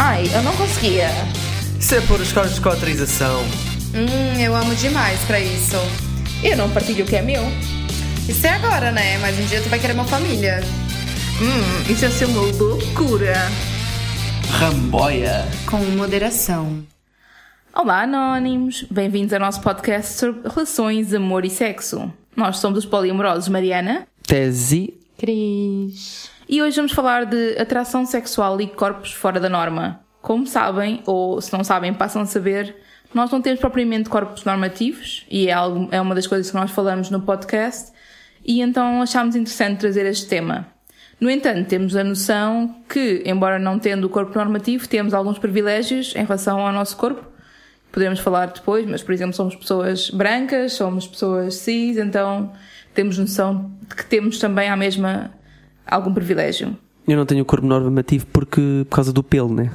Ai, eu não conseguia. Isso é pôr os carros de cotrização. Hum, eu amo demais pra isso. Eu não partilho o que é meu. Isso é agora, né? Mas um dia tu vai querer uma família. Hum, isso ia ser uma loucura. Ramboia. Com moderação. Olá, anónimos. Bem-vindos ao nosso podcast sobre relações, amor e sexo. Nós somos os poliamorosos Mariana Tese. Cris. E hoje vamos falar de atração sexual e corpos fora da norma. Como sabem, ou se não sabem, passam a saber, nós não temos propriamente corpos normativos e é, algo, é uma das coisas que nós falamos no podcast e então achámos interessante trazer este tema. No entanto, temos a noção que, embora não tendo o corpo normativo, temos alguns privilégios em relação ao nosso corpo. Podemos falar depois, mas por exemplo, somos pessoas brancas, somos pessoas cis, então temos noção de que temos também à mesma algum privilégio. Eu não tenho corpo normativo porque por causa do pelo, né?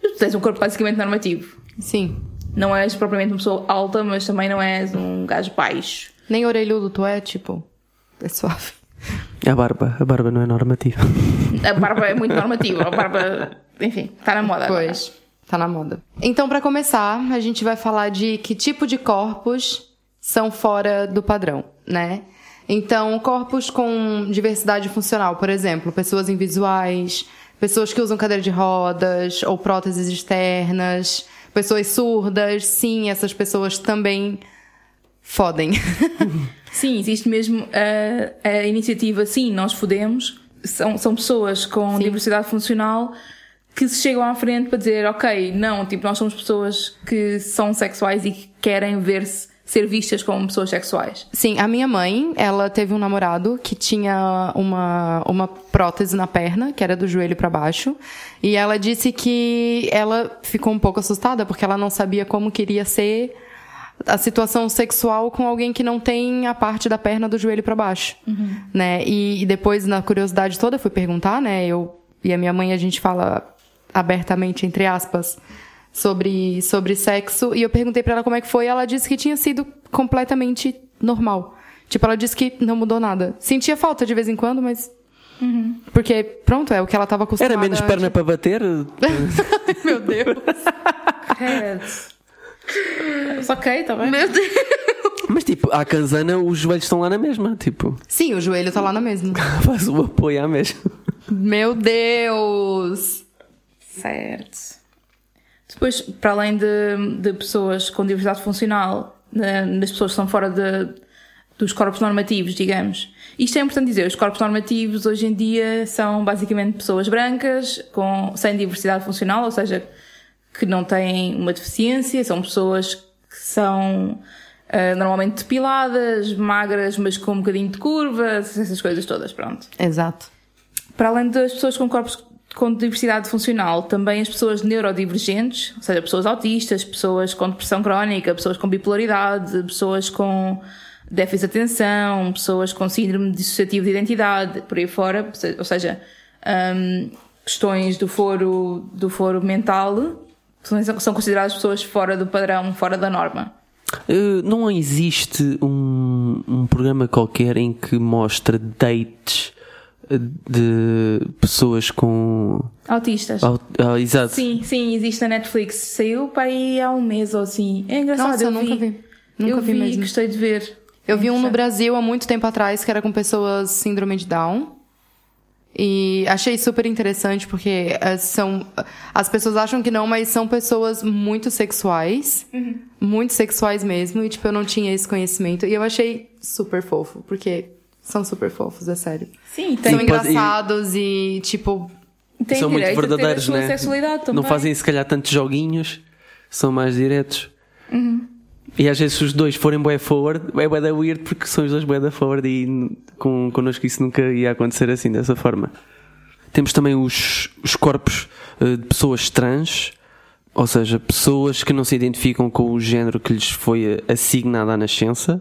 Tu tens um corpo basicamente normativo. Sim. Não és propriamente uma pessoa alta, mas também não és um gajo baixo. Nem orelhudo tu é, tipo. É suave. A barba. A barba não é normativa. A barba é muito normativa, a barba, enfim, está na moda. agora. Pois. Tá na moda. Então, pra começar, a gente vai falar de que tipo de corpos são fora do padrão, né? Então, corpos com diversidade funcional, por exemplo, pessoas invisuais, pessoas que usam cadeira de rodas ou próteses externas, pessoas surdas, sim, essas pessoas também fodem. Sim, existe mesmo a, a iniciativa Sim, Nós Fodemos. São, são pessoas com diversidade funcional que se chegam à frente para dizer, ok, não, tipo, nós somos pessoas que são sexuais e que querem ver-se, ser vistas como pessoas sexuais. Sim, a minha mãe, ela teve um namorado que tinha uma, uma prótese na perna, que era do joelho pra baixo, e ela disse que ela ficou um pouco assustada porque ela não sabia como queria ser a situação sexual com alguém que não tem a parte da perna do joelho pra baixo, né? E, e depois na curiosidade toda fui perguntar, né? Eu e a minha mãe a gente fala abertamente entre aspas sobre sobre sexo e eu perguntei pra ela como é que foi, e ela disse que tinha sido completamente normal. Tipo, ela disse que não mudou nada. Sentia falta de vez em quando, mas porque pronto, é o que ela tava acostumada. Era menos perna para bater? Meu Deus. Mas ok, tá bem. Meu Deus. Mas tipo, à canzana os joelhos estão lá na mesma. Tipo, Sim, o joelho tá lá na mesma. faz o apoio à mesma. Meu Deus. Certo. Depois, para além de, de pessoas com diversidade funcional, né, das pessoas que estão fora de, dos corpos normativos, digamos. Isto é importante dizer, os corpos normativos hoje em dia são basicamente pessoas brancas, com, sem diversidade funcional, ou seja, que não têm uma deficiência, são pessoas que são ah, normalmente depiladas, magras, mas com um bocadinho de curvas, essas coisas todas, pronto. Exato. Para além das pessoas com corpos com diversidade funcional, também as pessoas neurodivergentes, ou seja, pessoas autistas, pessoas com depressão crónica, pessoas com bipolaridade, pessoas com déficit de atenção, pessoas com síndrome dissociativo de identidade, por aí fora, ou se- ou seja, hum, questões do foro, do foro mental, são consideradas pessoas fora do padrão, fora da norma. Uh, não existe um, um programa qualquer em que mostra dates de pessoas com. Autistas. au- ah, exato. Sim, sim, existe na Netflix. Saiu para aí há um mês ou assim. É engraçado. Nossa, eu eu nunca vi. Nunca eu vi vi, mesmo. gostei de ver. Eu vi um no. Brasil há muito tempo atrás que era com pessoas síndrome de Down. E achei super interessante porque eh, são as pessoas acham que não, mas são pessoas muito sexuais, muito sexuais mesmo, e tipo eu não tinha esse conhecimento e eu achei super fofo, porque são super fofos, é sério. Sim, São tem, pode- engraçados e tipo tem São muito a verdadeiros, né? sexualidade também. Não fazem se calhar tantos joguinhos, são mais diretos. Uhum. E às vezes se os dois forem bué forward, é bué da weird porque são os dois bué da forward e com, connosco isso nunca ia acontecer assim, dessa forma. Temos também os, os corpos eh, de pessoas trans, ou seja, pessoas que não se identificam com o género que lhes foi eh, assignado à nascença,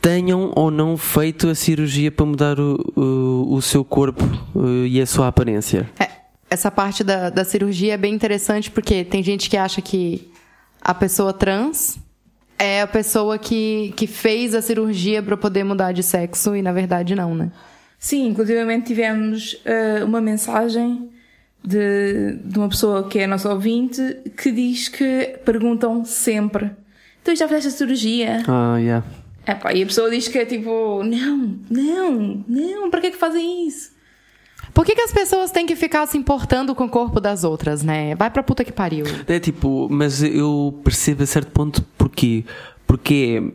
tenham ou não feito a cirurgia para mudar o, o, o seu corpo eh, e a sua aparência. É, essa parte da, da cirurgia é bem interessante porque tem gente que acha que a pessoa trans é a pessoa que, que fez a cirurgia para poder mudar de sexo e na verdade não, né? Sim, inclusivamente tivemos eh, uma mensagem de, de uma pessoa que é nossa ouvinte que diz que perguntam sempre: Então já fizeste a cirurgia? Ah, yeah. Epá, e a pessoa diz que é tipo: Não, não, não, para que é que fazem isso? Por que, que as pessoas têm que ficar se importando com o corpo das outras, né? Vai pra puta que pariu. É tipo, mas eu percebo a certo ponto porquê. Porque,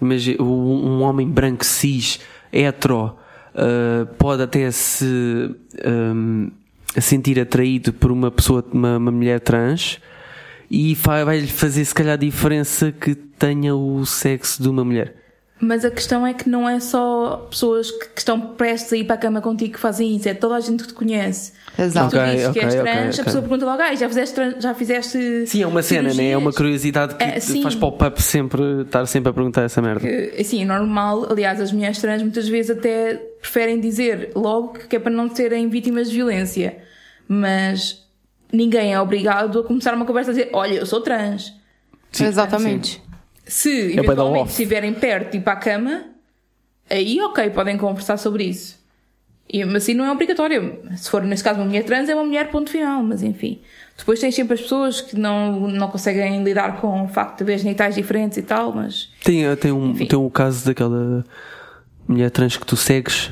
mas um homem branco cis, hetero, uh, pode até se um, sentir atraído por uma pessoa, uma, uma mulher trans, e vai-lhe fazer se calhar a diferença que tenha o sexo de uma mulher. Mas a questão é que não é só pessoas que, que estão prestes a ir para a cama contigo que fazem isso, é toda a gente que te conhece. Exato. Se tu Ok, dizes que ok, és trans, ok. a pessoa pergunta logo, ah, já fizeste, já fizeste. Sim, é uma cena, né? É uma cirurgias?" curiosidade que É, faz pop-up sempre, estar sempre a perguntar essa merda. Que, assim, é normal, aliás, as mulheres trans muitas vezes até preferem dizer logo que é para não serem vítimas de violência. Mas ninguém é obrigado a começar uma conversa a dizer, olha, eu sou trans. Exatamente. Se É eventualmente estiverem perto e para a cama, aí ok, podem conversar sobre isso. E, mas assim não é obrigatório. Se for nesse caso uma mulher trans, é uma mulher, ponto final. Mas enfim. Depois tens sempre as pessoas que não, não conseguem lidar com o facto de haver genitais diferentes e tal, mas. Tem, tem, um, Enfim. tem um caso daquela mulher trans que tu segues.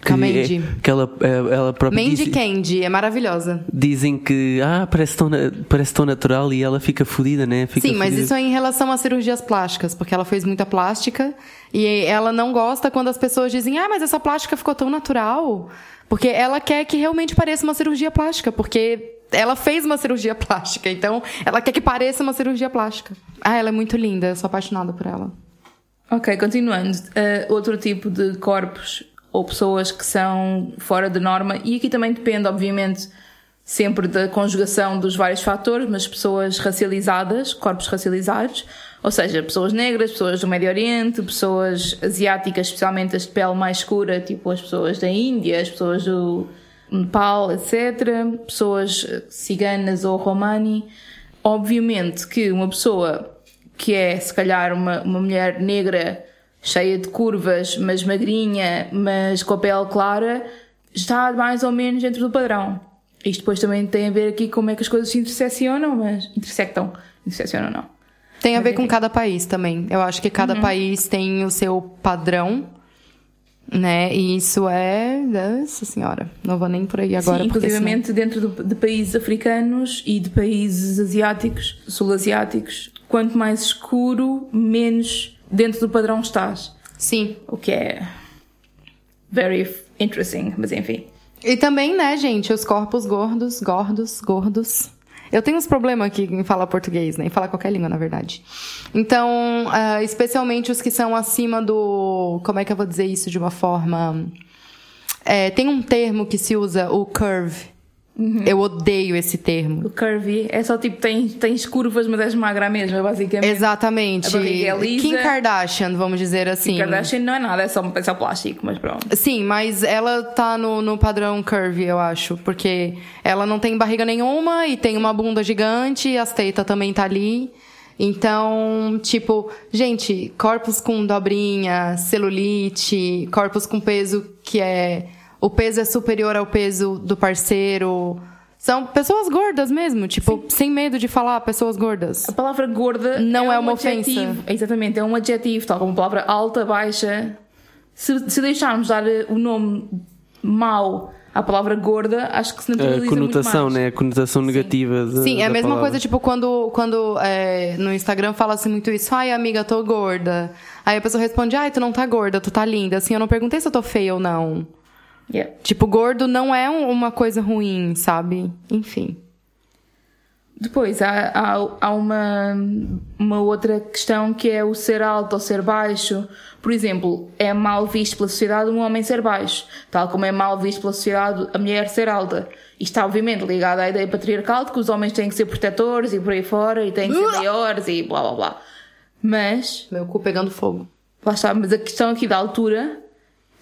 Que, A Mandy. é- que ela, é- ela própria Mandy diz- Candy, é maravilhosa. dizem que ah, parece tão, parece tão natural e ela fica fodida, né? Fica Sim, mas isso é em relação às cirurgias plásticas, porque ela fez muita plástica e ela não gosta quando as pessoas dizem, ah, mas essa plástica ficou tão natural. Porque ela quer que realmente pareça uma cirurgia plástica, porque ela fez uma cirurgia plástica, então ela quer que pareça uma cirurgia plástica. Ah, ela é muito linda, eu sou apaixonada por ela. Ok, continuando. Uh, outro tipo de corpos ou pessoas que são fora de norma, e aqui também depende, obviamente, sempre da conjugação dos vários fatores, mas pessoas racializadas, corpos racializados, ou seja, pessoas negras, pessoas do Médio Oriente, pessoas asiáticas, especialmente as de pele mais escura, tipo as pessoas da Índia, as pessoas do Nepal, etc., pessoas eh, ciganas ou romani. Obviamente que uma pessoa que é se calhar uma, uma mulher negra cheia de curvas, mas magrinha, mas com a pele clara, está mais ou menos dentro do padrão. Isto depois também tem a ver aqui como é que as coisas se interseccionam, mas intersectam, interseccionam não. Tem a ver com cada país também. Eu acho que Uhum. cada país tem o seu padrão, né? E isso é. Nossa senhora. Não vou nem por aí agora. Sim, porque senão- inclusivamente dentro do- de países africanos e de países asiáticos, sul-asiáticos, quanto mais escuro, menos dentro do padrão estás. Sim. O que é very interesting, mas enfim. E também, né, gente, os corpos gordos, gordos, gordos. Eu tenho uns problemas aqui em falar português, né? Em falar qualquer língua, na verdade. Então, ah, especialmente os que são acima do. Como é que eu vou dizer isso de uma forma. É, tem um termo que se usa, o curve. Eu odeio esse termo. O curvy é só tipo, tens, tens curvas, mas és magra mesmo, basicamente. Exatamente. A barriga é lisa. Kim Kardashian, vamos dizer assim. Kardashian não é nada, é só, é só plástico, mas pronto. Sim, mas ela tá no, no padrão curvy, eu acho. Porque ela não tem barriga nenhuma e tem uma bunda gigante, e as teitas também tá ali. Então, tipo, gente, corpos com dobrinha, celulite, corpos com peso que é. O peso é superior ao peso do parceiro. São pessoas gordas mesmo, tipo, sem medo de falar pessoas gordas. A palavra gorda Não é um uma ofensa. adjetivo. Exatamente, é um adjetivo, tal como a palavra alta, baixa. Se, se deixarmos dar eh, o nome mau à palavra gorda, acho que se naturaliza A conotação, muito mais. né? A conotação negativa. da- Sim, é a mesma palavra. coisa, tipo, quando, quando é, no Instagram fala-se muito isso. Ai, amiga, tô gorda. Aí a pessoa responde, ai, tu não tá gorda, tu tá linda. Assim, eu não perguntei se eu tô feia ou não. Yeah. Tipo, gordo não é um- uma coisa ruim, sabe? Enfim. Depois há, há, há uma, uma outra questão que é o ser alto ou ser baixo. Por exemplo, é mal visto pela sociedade um homem ser baixo, tal como é mal visto pela sociedade a mulher ser alta. Isto está obviamente ligado à ideia patriarcal de que os homens têm que ser protetores e por aí fora e têm que ser maiores e blá blá blá. Mas Meu cu pegando fogo. Lá está, mas a questão aqui da altura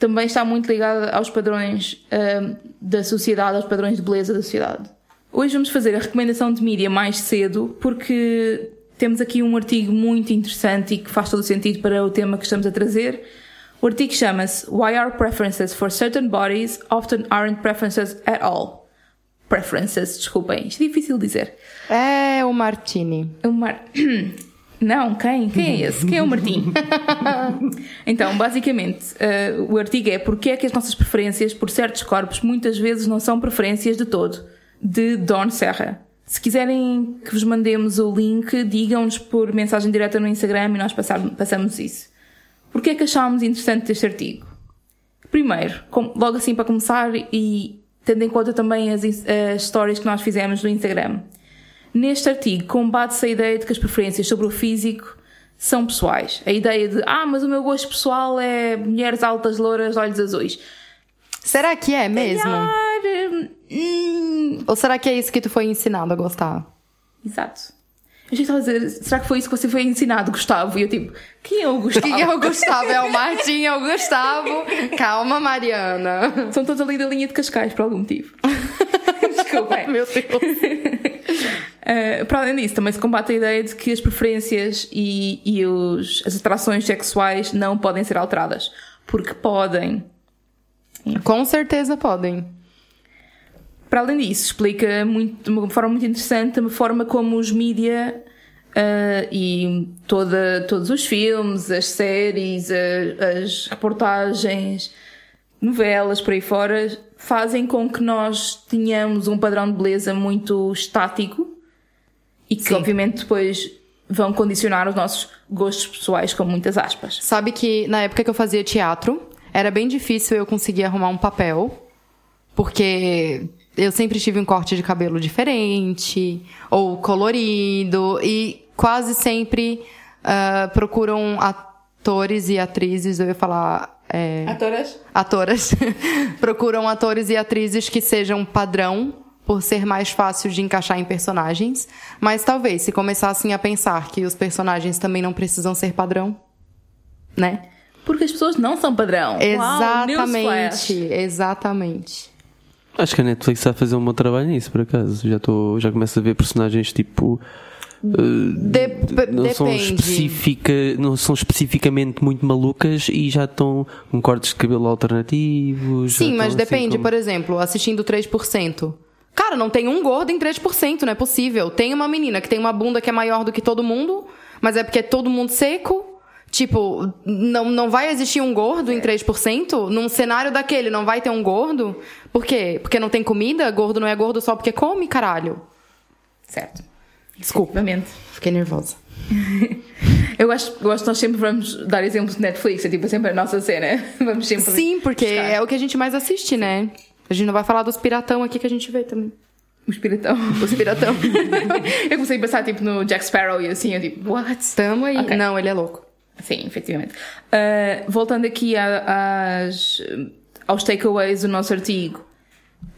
também está muito ligada aos padrões ahm, da sociedade, aos padrões de beleza da sociedade. Hoje vamos fazer a recomendação de mídia mais cedo porque temos aqui um artigo muito interessante e que faz todo o sentido para o tema que estamos a trazer. O artigo chama-se Why Our Preferences for Certain Bodies Often Aren't Preferences at All. preferences, desculpem, isto é difícil de dizer. É o Martini. O Mar... Não, quem? Quem é esse? Quem é o Martim? então, basicamente, uh, o artigo é porque é que as nossas preferências por certos corpos muitas vezes não são preferências de todo, de Don Serra. Se quiserem que vos mandemos o link, digam-nos por mensagem direta no Instagram e nós passamos isso. Porquê é que achámos interessante este artigo? Primeiro, logo assim para começar e tendo em conta também as, as stories que nós fizemos no Instagram. Neste artigo combate-se a ideia de que as preferências sobre o físico são pessoais. A ideia de, ah, mas o meu gosto pessoal é mulheres altas, louras, olhos azuis. Será que é mesmo? Calhar, hum... Ou será que é isso que tu foi ensinado a gostar? Exato. Eu achei que estava a dizer, será que foi isso que você foi ensinado, Gustavo? E eu tipo, quem é o Gustavo? Quem é o Gustavo? É o Martim, é o Gustavo. Calma, Mariana. São todos ali da linha de Cascais, por algum motivo. Desculpa. Meu Deus. Uh, para além disso, também se combate a ideia de que as preferências e, e os, as atrações sexuais não podem ser alteradas. Porque podem. Com certeza podem. Para além disso, explica muito, de uma forma muito interessante a forma como os mídia uh, e toda, todos os filmes, as séries, as reportagens, novelas por aí fora fazem com que nós tenhamos um padrão de beleza muito estático e que Sim. obviamente depois vão condicionar os nossos gostos pessoais com muitas aspas. Sabe que na época que eu fazia teatro, era bem difícil eu conseguir arrumar um papel, porque eu sempre tive um corte de cabelo diferente ou colorido e quase sempre uh, procuram atores e atrizes, eu ia falar é, Atoras? Atoras. procuram atores e atrizes que sejam padrão por ser mais fácil de encaixar em personagens, mas talvez se começassem a pensar que os personagens também não precisam ser padrão, né? Porque as pessoas não são padrão. Exatamente, Uau, exatamente. Acho que a Netflix está a fazer um bom trabalho nisso, por acaso. Já, tô, já começo a ver personagens tipo. Uh, Dep não depende. são específica não são especificamente muito malucas e já estão com cortes de cabelo alternativos sim mas assim depende como... por exemplo assistindo 3% Cara, não tem um gordo em 3%, não é possível. Tem uma menina que tem uma bunda que é maior do que todo mundo, mas é porque é todo mundo seco. Tipo, não, não vai existir um gordo em 3%? Num cenário daquele, não vai ter um gordo? Por quê? Porque não tem comida? Gordo não é gordo só porque come, caralho. Certo. Desculpa. Fiquei nervosa. eu acho, eu acho que nós sempre vamos dar exemplos de Netflix, é tipo sempre a nossa cena. Vamos sempre. Sim, porque buscar. é o que a gente mais assiste, né? A gente não vai falar dos piratão aqui que a gente vê também. Os piratão. Os piratão. eu comecei a pensar, tipo, no Jack Sparrow e assim, eu tipo, what? Tamo aí. Okay. Não, ele é louco. Sim, efetivamente. Uh, voltando aqui às, aos takeaways do nosso artigo.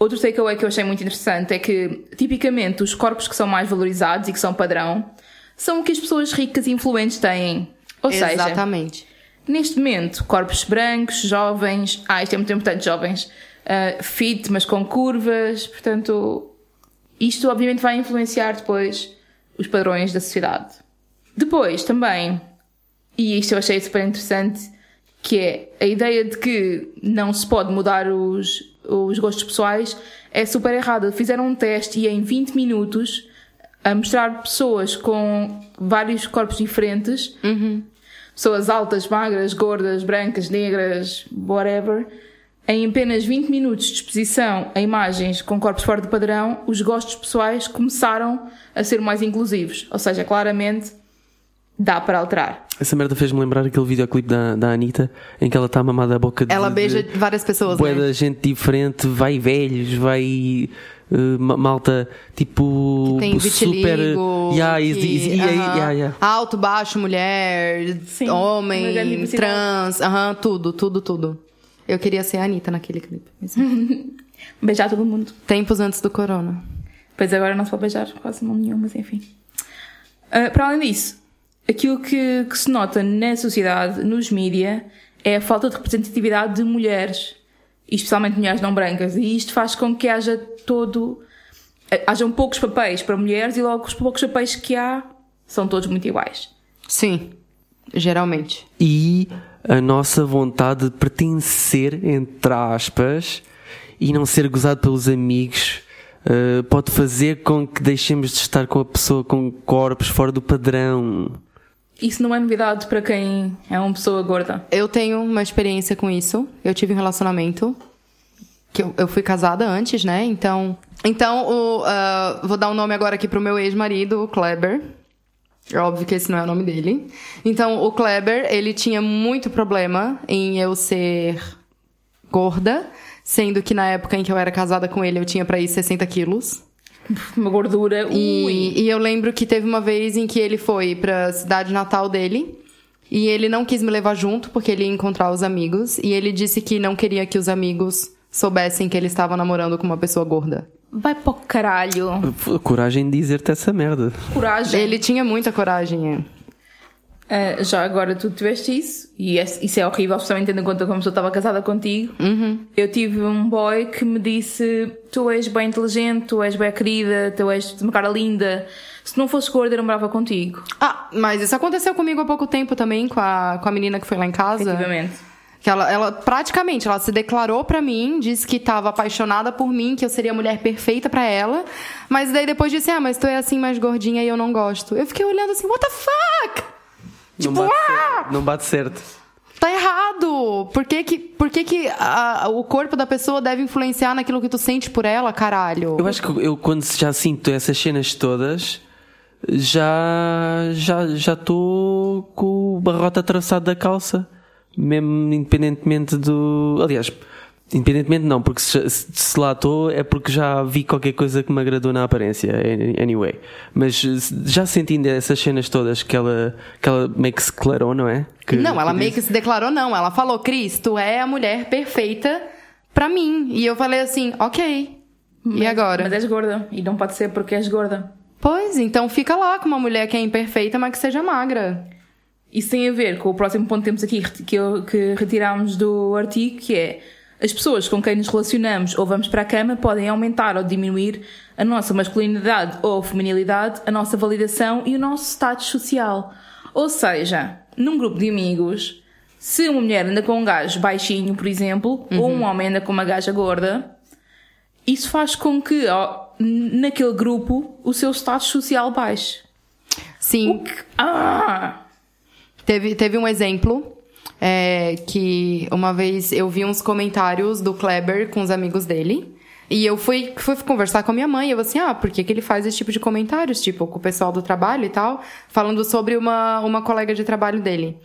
Outro takeaway que eu achei muito interessante é que, tipicamente, os corpos que são mais valorizados e que são padrão são o que as pessoas ricas e influentes têm. Ou Exatamente. seja, Exatamente. neste momento, corpos brancos, jovens. Ah, isto é muito importante, jovens uh, fit, mas com curvas. Portanto, isto obviamente vai influenciar depois os padrões da sociedade. Depois também, e isto eu achei super interessante, que é a ideia de que não se pode mudar os, os gostos pessoais é super errada. Fizeram um teste e em 20 minutos a mostrar pessoas com vários corpos diferentes, uhum. pessoas altas, magras, gordas, brancas, negras, whatever, em apenas 20 minutos de exposição a imagens com corpos fora do padrão, os gostos pessoais começaram a ser mais inclusivos. Ou seja, claramente dá para alterar. Essa merda fez-me lembrar aquele videoclipe da, da Anitta em que ela está mamada a boca de. Ela beija de, várias pessoas. Boa né? da gente diferente, vai velhos, vai. Uh, malta tipo tem super vitiligo, yeah, que, uh -huh. yeah, yeah. alto, baixo, mulher, Sim, homem, trans, uh -huh, tudo, tudo, tudo. Eu queria ser a Anitta naquele clipe. beijar todo mundo. Tempos antes do corona. Pois agora não se pode beijar quase não nenhum, mas enfim. Uh, para além disso, aquilo que, que, se nota na sociedade, nos mídia, é a falta de representatividade de mulheres. E especialmente mulheres não brancas. E isto faz com que haja todo... Hajam poucos papéis para mulheres e logo os poucos papéis que há são todos muito iguais. Sim. Geralmente. E a nossa vontade de pertencer, entre aspas, e não ser gozado pelos amigos uh, pode fazer com que deixemos de estar com a pessoa com corpos fora do padrão. Isso não é novidade para quem é uma pessoa gorda. Eu tenho uma experiência com isso. Eu tive um relacionamento que eu, eu fui casada antes, né? Então, então o, uh, vou dar um nome agora aqui pro meu ex-marido, o Kleber. É óbvio que esse não é o nome dele. Então, o Kleber, ele tinha muito problema em eu ser gorda, sendo que na época em que eu era casada com ele, eu tinha para ir 60 quilos. Uma gordura. E, e, eu lembro que teve uma vez em que ele foi pra cidade natal dele. E ele não quis me levar junto, porque ele ia encontrar os amigos. E ele disse que não queria que os amigos soubessem que ele estava namorando com uma pessoa gorda. Vai pro caralho. Coragem de dizer-te essa merda. Coragem. Ele tinha muita coragem. É. Uh, já agora tu tiveste isso, e isso é horrível, especialmente tendo em conta como eu estava casada contigo. Uhum. Eu tive um boy que me disse: Tu és bem inteligente, tu és bem querida, tu és de uma cara linda. Se não fosse gorda, eu não morava contigo. Ah, mas isso aconteceu comigo há pouco tempo também, com a, com a menina que foi lá em casa. Efetivamente. Que ela, ela praticamente, ela se declarou para mim, disse que estava apaixonada por mim, que eu seria a mulher perfeita para ela. Mas daí depois disse, ah, mas tu é assim mais gordinha e eu não gosto. Eu fiquei olhando assim, what the fuck? Não, tipo, bate, ah! certo. não bate certo. Tá errado! Por que que, por que, que a, o corpo da pessoa deve influenciar naquilo que tu sente por ela, caralho? Eu acho que eu, quando já sinto essas cenas todas, já já já estou com o barrote atravessado da calça mesmo independentemente do. Aliás, independentemente não, porque se, se lá estou é porque já vi qualquer coisa que me agradou na aparência, anyway. Mas já sentindo essas cenas todas que ela, que ela meio que se declarou, não é? Que, não, ela que meio que se declarou, não. Ela falou, Cris, tu é a mulher perfeita pra mim. E eu falei assim, ok. Mas, e agora? Mas és gorda. E não pode ser porque és gorda. Pois, então fica lá com uma mulher que é imperfeita, mas que seja magra. Isso tem a ver com o próximo ponto que temos aqui, que, que retirámos do artigo, que é as pessoas com quem nos relacionamos ou vamos para a cama podem aumentar ou diminuir a nossa masculinidade ou feminilidade, a nossa validação e o nosso status social. Ou seja, num grupo de amigos, se uma mulher anda com um gajo baixinho, por exemplo, uhum. ou um homem anda com uma gaja gorda, isso faz com que ó, naquele grupo o seu status social baixe. Sim. Que... Ah! Teve, teve um exemplo é, que uma vez eu vi uns comentários do Kleber com os amigos dele. E eu fui, fui conversar com a minha mãe. E eu assim, ah, por que, que ele faz esse tipo de comentários? Tipo, com o pessoal do trabalho e tal. Falando sobre uma, uma colega de trabalho dele.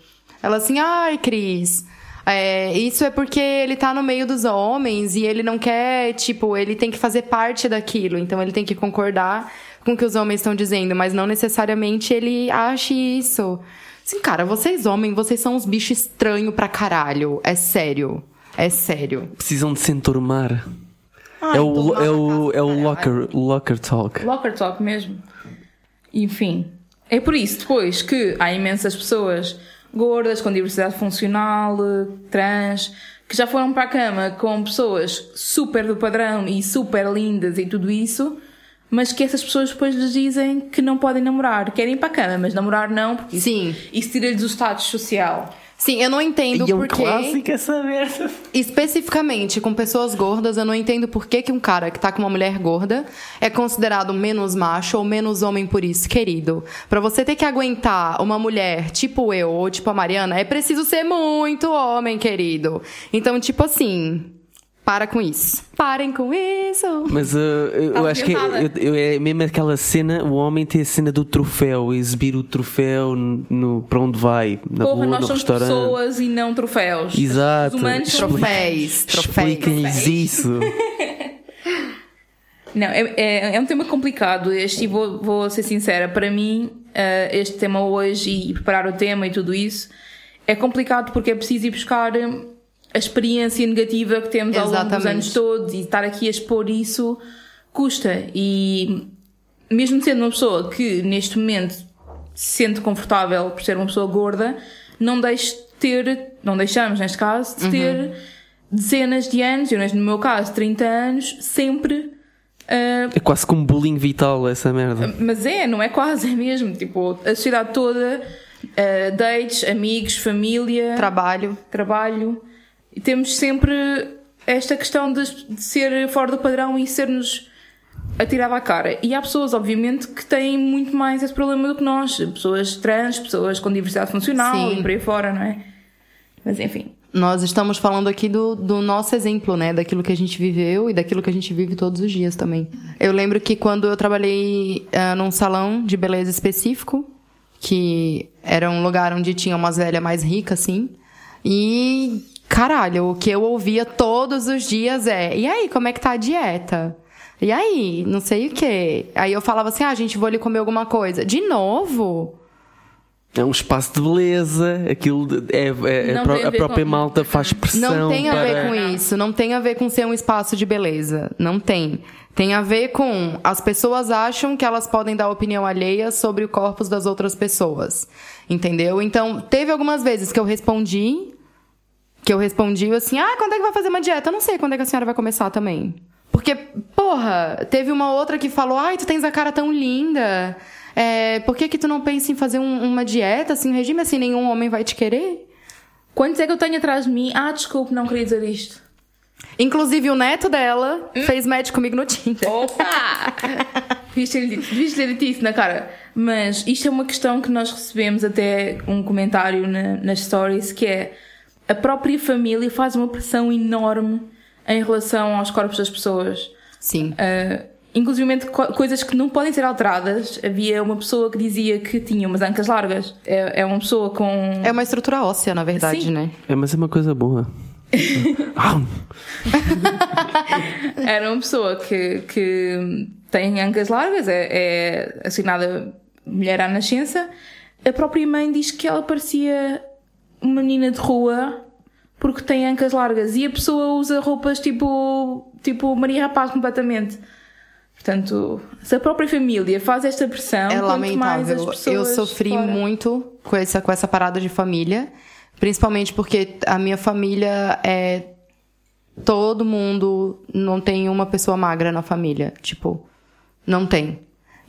Ela assim, ai, Cris. É, isso é porque ele tá no meio dos homens e ele não quer, tipo, ele tem que fazer parte daquilo. Então ele tem que concordar com o que os homens estão dizendo, mas não necessariamente ele ache isso. Sim, cara, vocês homens, vocês são uns bichos estranhos pra caralho. É sério. É sério. Precisam de se enturmar. é o, é o, é o locker, locker talk. Locker talk mesmo. Enfim. É por isso, depois, que há imensas pessoas gordas, com diversidade funcional, trans, que já foram para a cama com pessoas super do padrão e super lindas e tudo isso, mas que essas pessoas depois lhes dizem que não podem namorar. Querem ir para a cama, mas namorar não, porque Sim. isso, isso tira-lhes o status social. Sim, eu não entendo e porque. É um clássico essa merda. Especificamente com pessoas gordas, eu não entendo por que, que um cara que tá com uma mulher gorda é considerado menos macho ou menos homem por isso, querido. Para você ter que aguentar uma mulher tipo eu ou tipo a Mariana, é preciso ser muito homem, querido. Então, tipo assim, para com isso. Parem com isso. Mas uh, eu, eu acho que é, eu, é mesmo aquela cena, o homem tem a cena do troféu, exibir o troféu no, para onde vai, na Porra, rua, nós no somos restaurante. pessoas e não troféus. Exato. Os humanos são troféus. Expliquem-lhes isso. Não, é, é, é, um tema complicado este e vou, vou ser sincera. Para mim, uh, este tema hoje e preparar o tema e tudo isso é complicado porque é preciso ir buscar a experiência negativa que temos Exatamente. ao longo dos anos todos e estar aqui a expor isso custa. E mesmo sendo uma pessoa que neste momento se sente confortável por ser uma pessoa gorda, não deixe de ter, não deixamos neste caso, de ter uhum. dezenas de anos, eu no meu caso 30 anos, sempre. Uh, é quase como bullying vital essa merda. Mas é, não é quase, é mesmo. Tipo, a sociedade toda, uh, dates, amigos, família, trabalho. trabalho temos sempre esta questão de, de ser fora do padrão e sermos atirado à cara. E há pessoas, obviamente, que têm muito mais esse problema do que nós. Pessoas trans, pessoas com diversidade funcional Sim. e por aí fora, não é? Mas enfim. Nós estamos falando aqui do, do nosso exemplo, né? Daquilo que a gente viveu e daquilo que a gente vive todos os dias também. Eu lembro que quando eu trabalhei ah, num salão de beleza específico, que era um lugar onde tinha umas velhas mais ricas, assim, e caralho, o que eu ouvia todos os dias é: e aí, como é que tá a dieta? E aí, não sei o quê. Aí eu falava assim: ah, gente, vou ali comer alguma coisa. De novo? É um espaço de beleza, aquilo é, é- Não a, a a própria com- malta faz pressão. Não tem a para... ver com isso. Não tem a ver com ser um espaço de beleza. Não tem. Tem a ver com as pessoas acham que elas podem dar opinião alheia sobre o corpus das outras pessoas. Entendeu? Então, teve algumas vezes que eu respondi. Que eu respondi assim: ah, quando é que vai fazer uma dieta? Eu não sei quando é que a senhora vai começar também. Porque, porra, teve uma outra que falou: ai, tu tens a cara tão linda. É, por que, que tu não pensa em fazer um- uma dieta, assim, um regime assim, nenhum homem vai te querer? Quantos é que eu tenho atrás de mim? Ah, desculpe, não queria dizer isto. Inclusive, o neto dela fez match comigo no Tinder. Opa! Devias ter dito isso na cara. Mas isto é uma questão que nós recebemos até um comentário na- nas stories que é a própria família faz uma pressão enorme em relação aos corpos das pessoas. Sim. Uh, inclusivamente co- coisas que não podem ser alteradas. Havia uma pessoa que dizia que tinha umas ancas largas. É, é uma pessoa com. É uma estrutura óssea, na verdade, Sim. né? É, mas é uma coisa boa. Ah, Era uma pessoa que, que tem ancas largas, é, é assinada mulher à nascença. A própria mãe diz que ela parecia uma menina de rua porque tem ancas largas e a pessoa usa roupas tipo, tipo Maria Rapaz completamente. Portanto, se a própria família faz esta pressão, É quanto mais as lamentável. pessoas Eu sofri fora. muito com essa, com essa parada de família. Principalmente porque a minha família é. Todo mundo. Não tem uma pessoa magra na família. Tipo, não tem.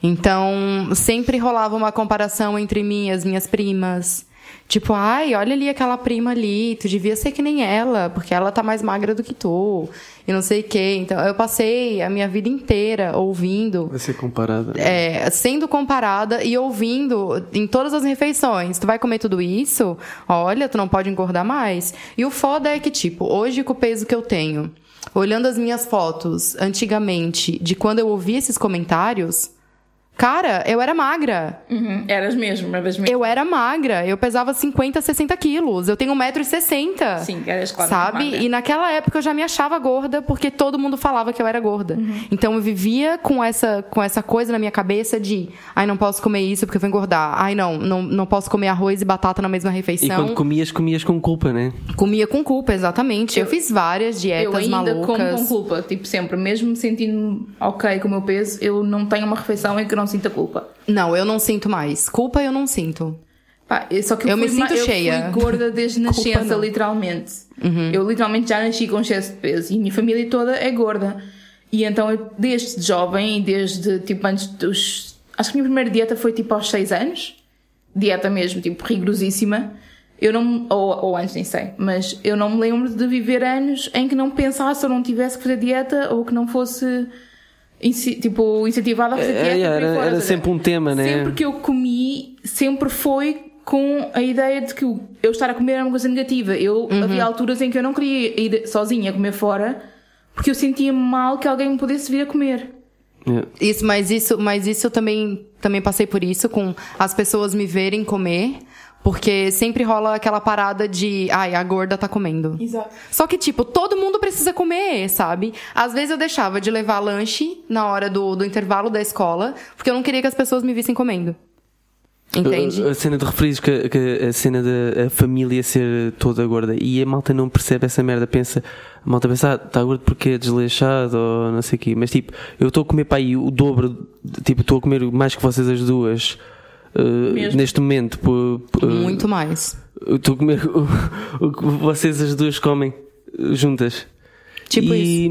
Então, sempre rolava uma comparação entre mim e as minhas primas. Tipo, ai, olha ali aquela prima ali, tu devia ser que nem ela, porque ela tá mais magra do que tu. E não sei o quê. Então, eu passei a minha vida inteira ouvindo vai ser comparada. é, sendo comparada e ouvindo em todas as refeições. Tu vai comer tudo isso? Olha, tu não pode engordar mais. E o foda é que, tipo, hoje com o peso que eu tenho, olhando as minhas fotos antigamente, de quando eu ouvi esses comentários, cara, eu era magra. Uhum, eras mesmo, eras mesmo. Eu era magra. Eu pesava 50, 60 quilos. Eu tenho 1,60m. Sim, eras claro. Sabe? magra. E naquela época eu já me achava gorda porque todo mundo falava que eu era gorda. Então eu vivia com essa, com essa coisa na minha cabeça de, ai, não posso comer isso porque eu vou engordar. Ai, não, não, não posso comer arroz e batata na mesma E refeição. quando comias, comias com culpa, né? Comia com culpa, exatamente. Eu, fiz várias dietas Eu ainda malucas. como com culpa, tipo sempre, mesmo me sentindo ok com o meu peso, eu não tenho uma refeição em que eu não sinta culpa. Não, eu não sinto mais. Culpa eu não sinto. Pá, eu- só que eu, Eu me sinto eu cheia. fui gorda desde nascença, não. Uhum. literalmente. Eu literalmente já nasci com excesso de peso e minha família toda é gorda. E então eu, desde jovem desde tipo antes dos. Acho que a minha primeira dieta foi tipo aos 6 anos. Dieta mesmo, tipo rigorosíssima. Eu não. Ou, ou antes, nem sei. Mas eu não me lembro de viver anos em que não pensasse ou não tivesse que fazer dieta ou que não fosse. Tipo, incentivada a fazer É, dieta. aí era- fora, era seja, sempre um tema, né? Sempre que eu comi, sempre foi com a ideia de que eu estar a comer era uma coisa negativa. Eu, Uhum. Havia alturas em que eu não queria ir sozinha comer fora porque eu sentia mal que alguém me pudesse vir a comer. É. Isso, mas isso, mas isso eu também, também passei por isso com as pessoas me verem comer, porque sempre rola aquela parada de, ai, a gorda tá comendo. Exato. Só que, tipo, todo mundo precisa comer, sabe? Às vezes eu deixava de levar lanche na hora do, do intervalo da escola, porque eu não queria que as pessoas me vissem comendo. Entende? A, a cena de referires que, que a cena da a família ser toda gorda e a malta não percebe essa merda, pensa, a malta pensa, ah, está gordo porque é desleixado ou não sei o quê, mas tipo, eu estou a comer para aí o dobro, tipo, estou a comer mais que vocês as duas uh, Mesmo. neste momento, por- Muito mais. a comer o, que vocês as duas comem juntas. Tipo e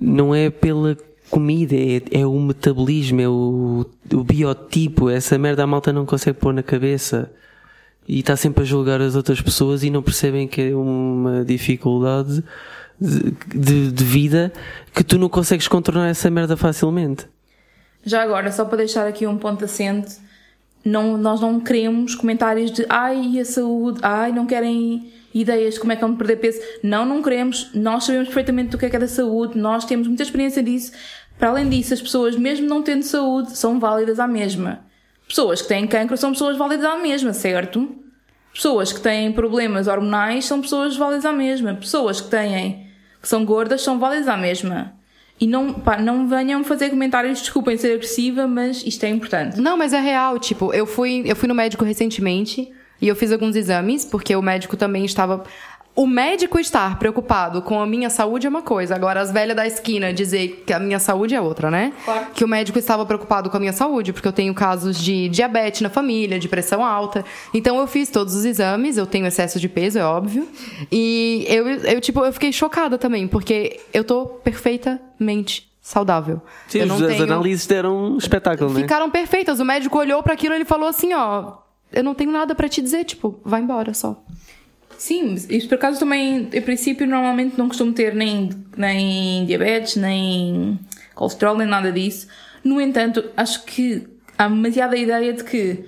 não é pela comida, é, é o metabolismo, é o, o biotipo, essa merda a malta não consegue pôr na cabeça. E está sempre a julgar as outras pessoas e não percebem que é uma dificuldade de, de, de vida que tu não consegues contornar essa merda facilmente. Já agora, só para deixar aqui um ponto assente, não, nós não queremos comentários de ai, a saúde, ai, não querem ideias de como é que vão perder peso. Não, não queremos. Nós sabemos perfeitamente do que é que é da saúde, nós temos muita experiência disso. Para além disso, as pessoas, mesmo não tendo saúde, são válidas à mesma. Pessoas que têm cancro são pessoas válidas à mesma, certo? Pessoas que têm problemas hormonais são pessoas válidas à mesma. Pessoas que têm, que são gordas são válidas à mesma. E não, pá, não venham fazer comentários, desculpem ser agressiva, mas isto é importante. Não, mas é real, tipo, eu fui, eu fui no médico recentemente e eu fiz alguns exames, porque o médico também estava. O médico estar preocupado com a minha saúde é uma coisa, agora as velhas da esquina dizer que a minha saúde é outra, né? Claro. Que o médico estava preocupado com a minha saúde, porque eu tenho casos de diabetes na família, de pressão alta. Então eu fiz todos os exames, eu tenho excesso de peso, é óbvio. E eu, eu tipo, eu fiquei chocada também, porque eu tô perfeitamente saudável. Sim, eu não as tenho... análises deram um espetáculo, né? Ficaram perfeitas. O médico olhou para aquilo e ele falou assim, ó, eu não tenho nada para te dizer, tipo, vai embora só. Sim, isso por acaso também, em princípio, normalmente não costumo ter nem, nem diabetes, nem colesterol, nem nada disso. No entanto, acho que há demasiada ideia de que,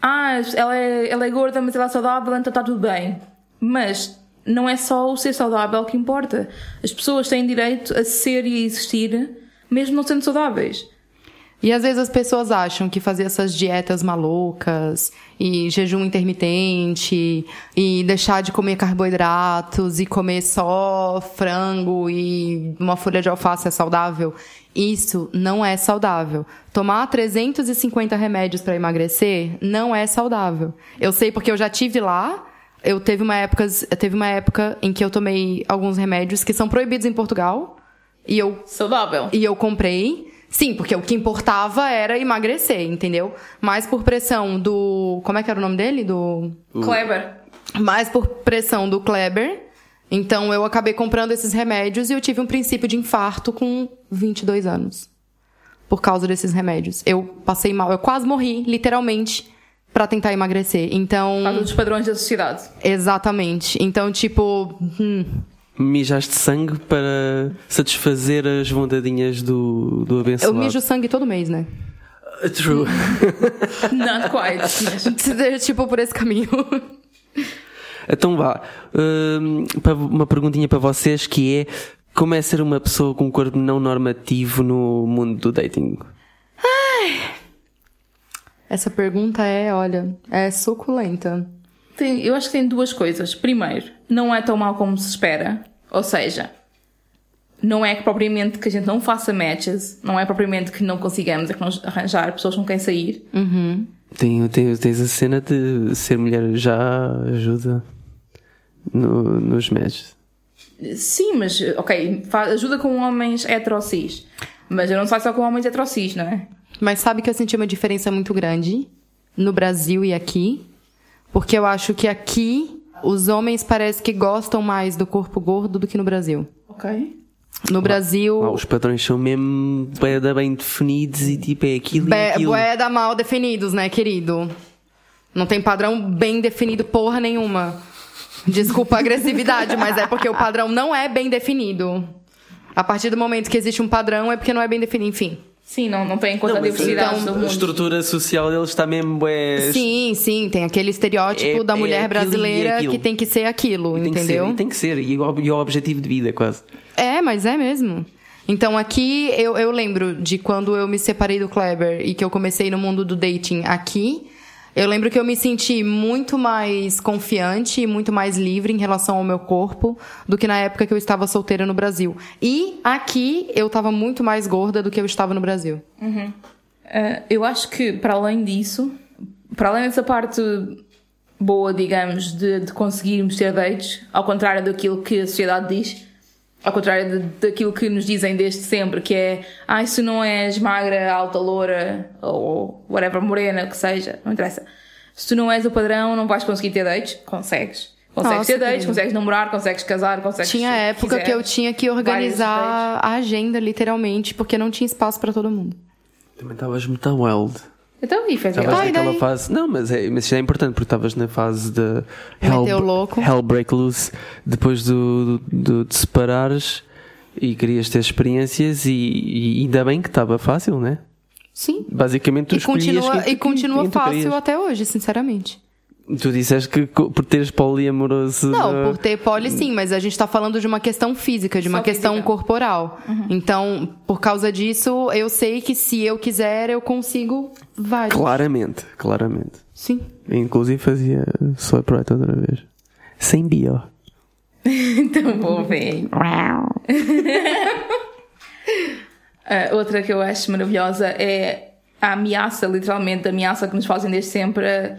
ah, ela é, ela é gorda, mas ela é saudável, então está tudo bem. Mas não é só o ser saudável que importa. As pessoas têm direito a ser e a existir, mesmo não sendo saudáveis. E às vezes as pessoas acham que fazer essas dietas malucas e jejum intermitente e deixar de comer carboidratos e comer só frango e uma folha de alface é saudável. Isso não é saudável. Tomar 350 remédios para emagrecer não é saudável. Eu sei porque eu já tive lá. Eu teve uma época, teve uma época em que eu tomei alguns remédios que são proibidos em Portugal e eu Saudável. e eu comprei. Sim, porque o que importava era emagrecer, entendeu? Mais por pressão do. Como é que era o nome dele? Do. Kleber. Mais por pressão do Kleber. Então eu acabei comprando esses remédios e eu tive um princípio de infarto com 22 anos. Por causa desses remédios. Eu passei mal, eu quase morri, literalmente, pra tentar emagrecer. Então. Causa dos padrões da sociedade. Exatamente. Então, tipo. hum, Mijaste sangue para satisfazer as vontadinhas do, do eu abençoado. mijo sangue todo mês, né? True. Not quite. tipo, por esse caminho. Então vá. Para- uma perguntinha para vocês que é como é ser uma pessoa com um corpo não normativo no mundo do dating? Essa pergunta é, olha, é suculenta. Tem- eu acho que tem duas coisas. Primeiro, não é tão mal como se espera. Ou seja, não é que propriamente que a gente não faça matches, não é propriamente que não consigamos arranjar pessoas com quem sair. Tem, tem, tens a cena de ser mulher já ajuda no- nos matches. Sim, mas, ok, ajuda com homens heterocis. Mas eu não faço só com homens heterocis, não é? Mas sabe que eu senti uma diferença muito grande no Brasil e aqui? Porque eu acho que aqui os homens parece que gostam mais do corpo gordo do que no Brasil. Ok. No Brasil, Ah, os padrões são mesmo bué da bem definidos e tipo é aquilo e be- aquilo. bué da mal definidos, né, querido? Não tem padrão bem definido porra nenhuma. Desculpa a agressividade, mas é porque o padrão não é bem definido. A partir do momento que existe um padrão é porque não é bem definido, enfim. Sim, não, não tem em conta Não, a mas diversidade então, do a mundo. estrutura social deles está mesmo bué. Sim, sim, tem aquele estereótipo É- da é mulher e brasileira que tem que ser aquilo, E tem que ser, entendeu? e tem que ser, e o, e o objetivo de vida quase. É, mas é mesmo. Então aqui eu, eu lembro de quando eu me separei do Kleber e que eu comecei no mundo do dating aqui. Eu lembro que eu me senti muito mais confiante e muito mais livre em relação ao meu corpo do que na época que eu estava solteira no Brasil. E aqui eu estava muito mais gorda do que eu estava no Brasil. Ah, eu acho que, para além disso, para além dessa parte boa, digamos, de, de conseguirmos ter dates, ao contrário daquilo que a sociedade diz, ao contrário de- daquilo que nos dizem desde sempre, que é, ah, se não és magra, alta, loura, ou whatever, morena, que seja, não interessa. Se tu não és o padrão, não vais conseguir ter dates. Consegues. Consegues Nossa, ter dates, consegues namorar, consegues casar, consegues. Tinha época que eu tinha que organizar a agenda, literalmente, porque não tinha espaço para todo mundo. Também estavas muito wild. Então, e fez Estavas naquela daí? fase. Não, mas, é, mas isto é importante porque estavas na fase de Hell. Hell Break Loose depois do, do, de separares e querias ter experiências e, e ainda bem que estava fácil, né? Sim. Basicamente tu E escolhias continua, quem- e continua quem fácil até hoje, sinceramente. Tu disseste que por teres poliamoroso. Não, uh, por ter poli sim, mas a gente tá falando de uma questão física, de uma Só questão física. corporal. Então, por causa disso, eu sei que se eu quiser, eu consigo vários. Claramente, claramente. Sim. Inclusive fazia swipe right outra vez. Sem bio. Então vou ver. Ah, outra que eu acho maravilhosa é a ameaça, literalmente, a ameaça que nos fazem desde sempre. a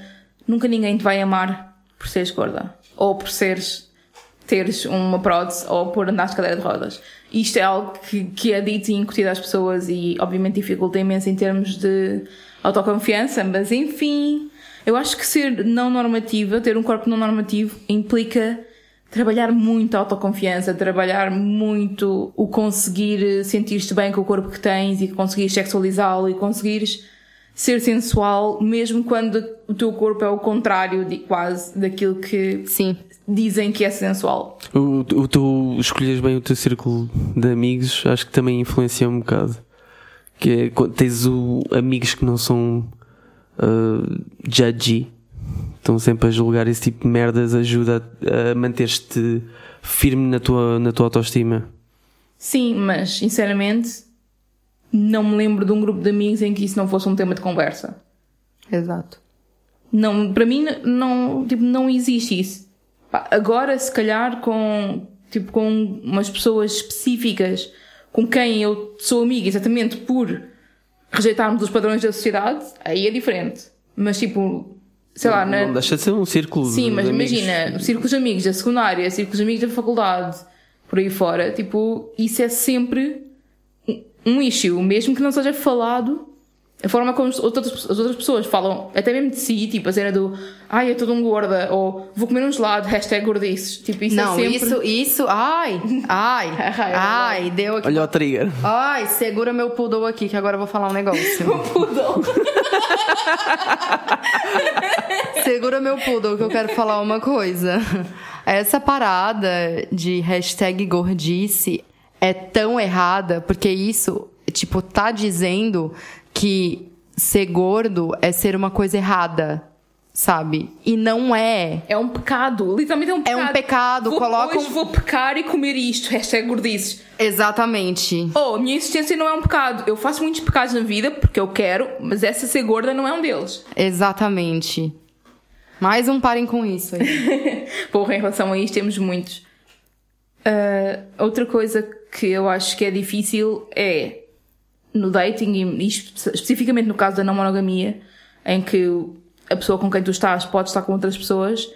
Nunca ninguém te vai amar por seres gorda. Ou por seres, teres uma prótese, ou por andares de cadeira de rodas. Isto é algo que, que é dito e incutido às pessoas e, obviamente, dificulta imenso em termos de autoconfiança, mas enfim. Eu acho que ser não normativa, ter um corpo não normativo, implica trabalhar muito a autoconfiança, trabalhar muito o conseguir sentir-te bem com o corpo que tens e conseguires sexualizá-lo e conseguires ser sensual, mesmo quando o teu corpo é o contrário de quase daquilo que Sim. dizem que é sensual. O, o, tu escolhes bem o teu círculo de amigos, acho que também influencia um bocado. Que é tens o, amigos que não são uh, judgy, estão sempre a julgar esse tipo de merdas, ajuda a, a manter-te firme na tua, na tua autoestima. Sim, mas sinceramente não me lembro de um grupo de amigos em que isso não fosse um tema de conversa. Exato. Não, para mim não, tipo, não existe isso. Agora, se calhar, com, tipo, com umas pessoas específicas com quem eu sou amiga exatamente por rejeitarmos os padrões da sociedade, aí é diferente. Mas, tipo, sei lá, na, Não deixa de ser um círculo Sim, de, mas amigos. imagina, círculos de amigos da secundária, círculos de amigos da faculdade, por aí fora, tipo, isso é sempre um- issue, mesmo que não seja falado, a forma como as outras, as outras pessoas falam, até mesmo de si, tipo, a cena do ai, eu tô um gorda, ou vou comer um gelado, hashtag gordices, tipo, isso não, é sempre... isso, isso, ai, ai, Ai, ai, deu aqui. Olha o trigger. Ai, segura meu poodle aqui, que agora eu vou falar um negócio. Poodle. Segura meu poodle que eu quero falar uma coisa. Essa parada de hashtag gordice é tão errada, porque isso, tipo, tá dizendo que ser gordo é ser uma coisa errada, sabe? E não é. É um pecado, literalmente é um É pecado. um pecado, Vou, coloca Hoje um- vou pecar e comer isto, hashtag gordices. Exatamente. Oh, minha existência não é um pecado. Eu faço muitos pecados na vida porque eu quero, mas essa ser gorda não é um deles. Exatamente. Mais um parem com isso aí. Porra, em relação a isto, temos muitos. Ah, outra coisa que eu acho que é difícil é no dating, e espe- especificamente no caso da não monogamia, em que a pessoa com quem tu estás pode estar com outras pessoas,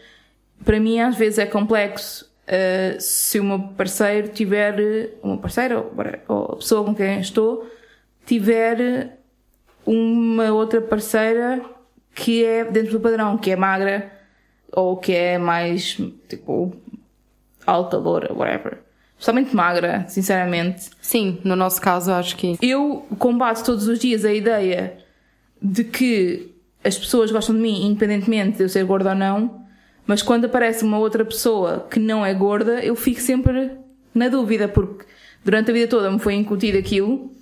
para mim às vezes é complexo ah, se o meu parceiro tiver, uma parceira ou a pessoa com quem estou, tiver uma outra parceira que é dentro do padrão, que é magra ou que é mais tipo alta, loura, whatever. Especialmente magra, sinceramente. Sim, no nosso caso, acho que. Eu combato todos os dias a ideia de que as pessoas gostam de mim independentemente de eu ser gorda ou não, mas quando aparece uma outra pessoa que não é gorda, eu fico sempre na dúvida, porque durante a vida toda me foi incutido aquilo,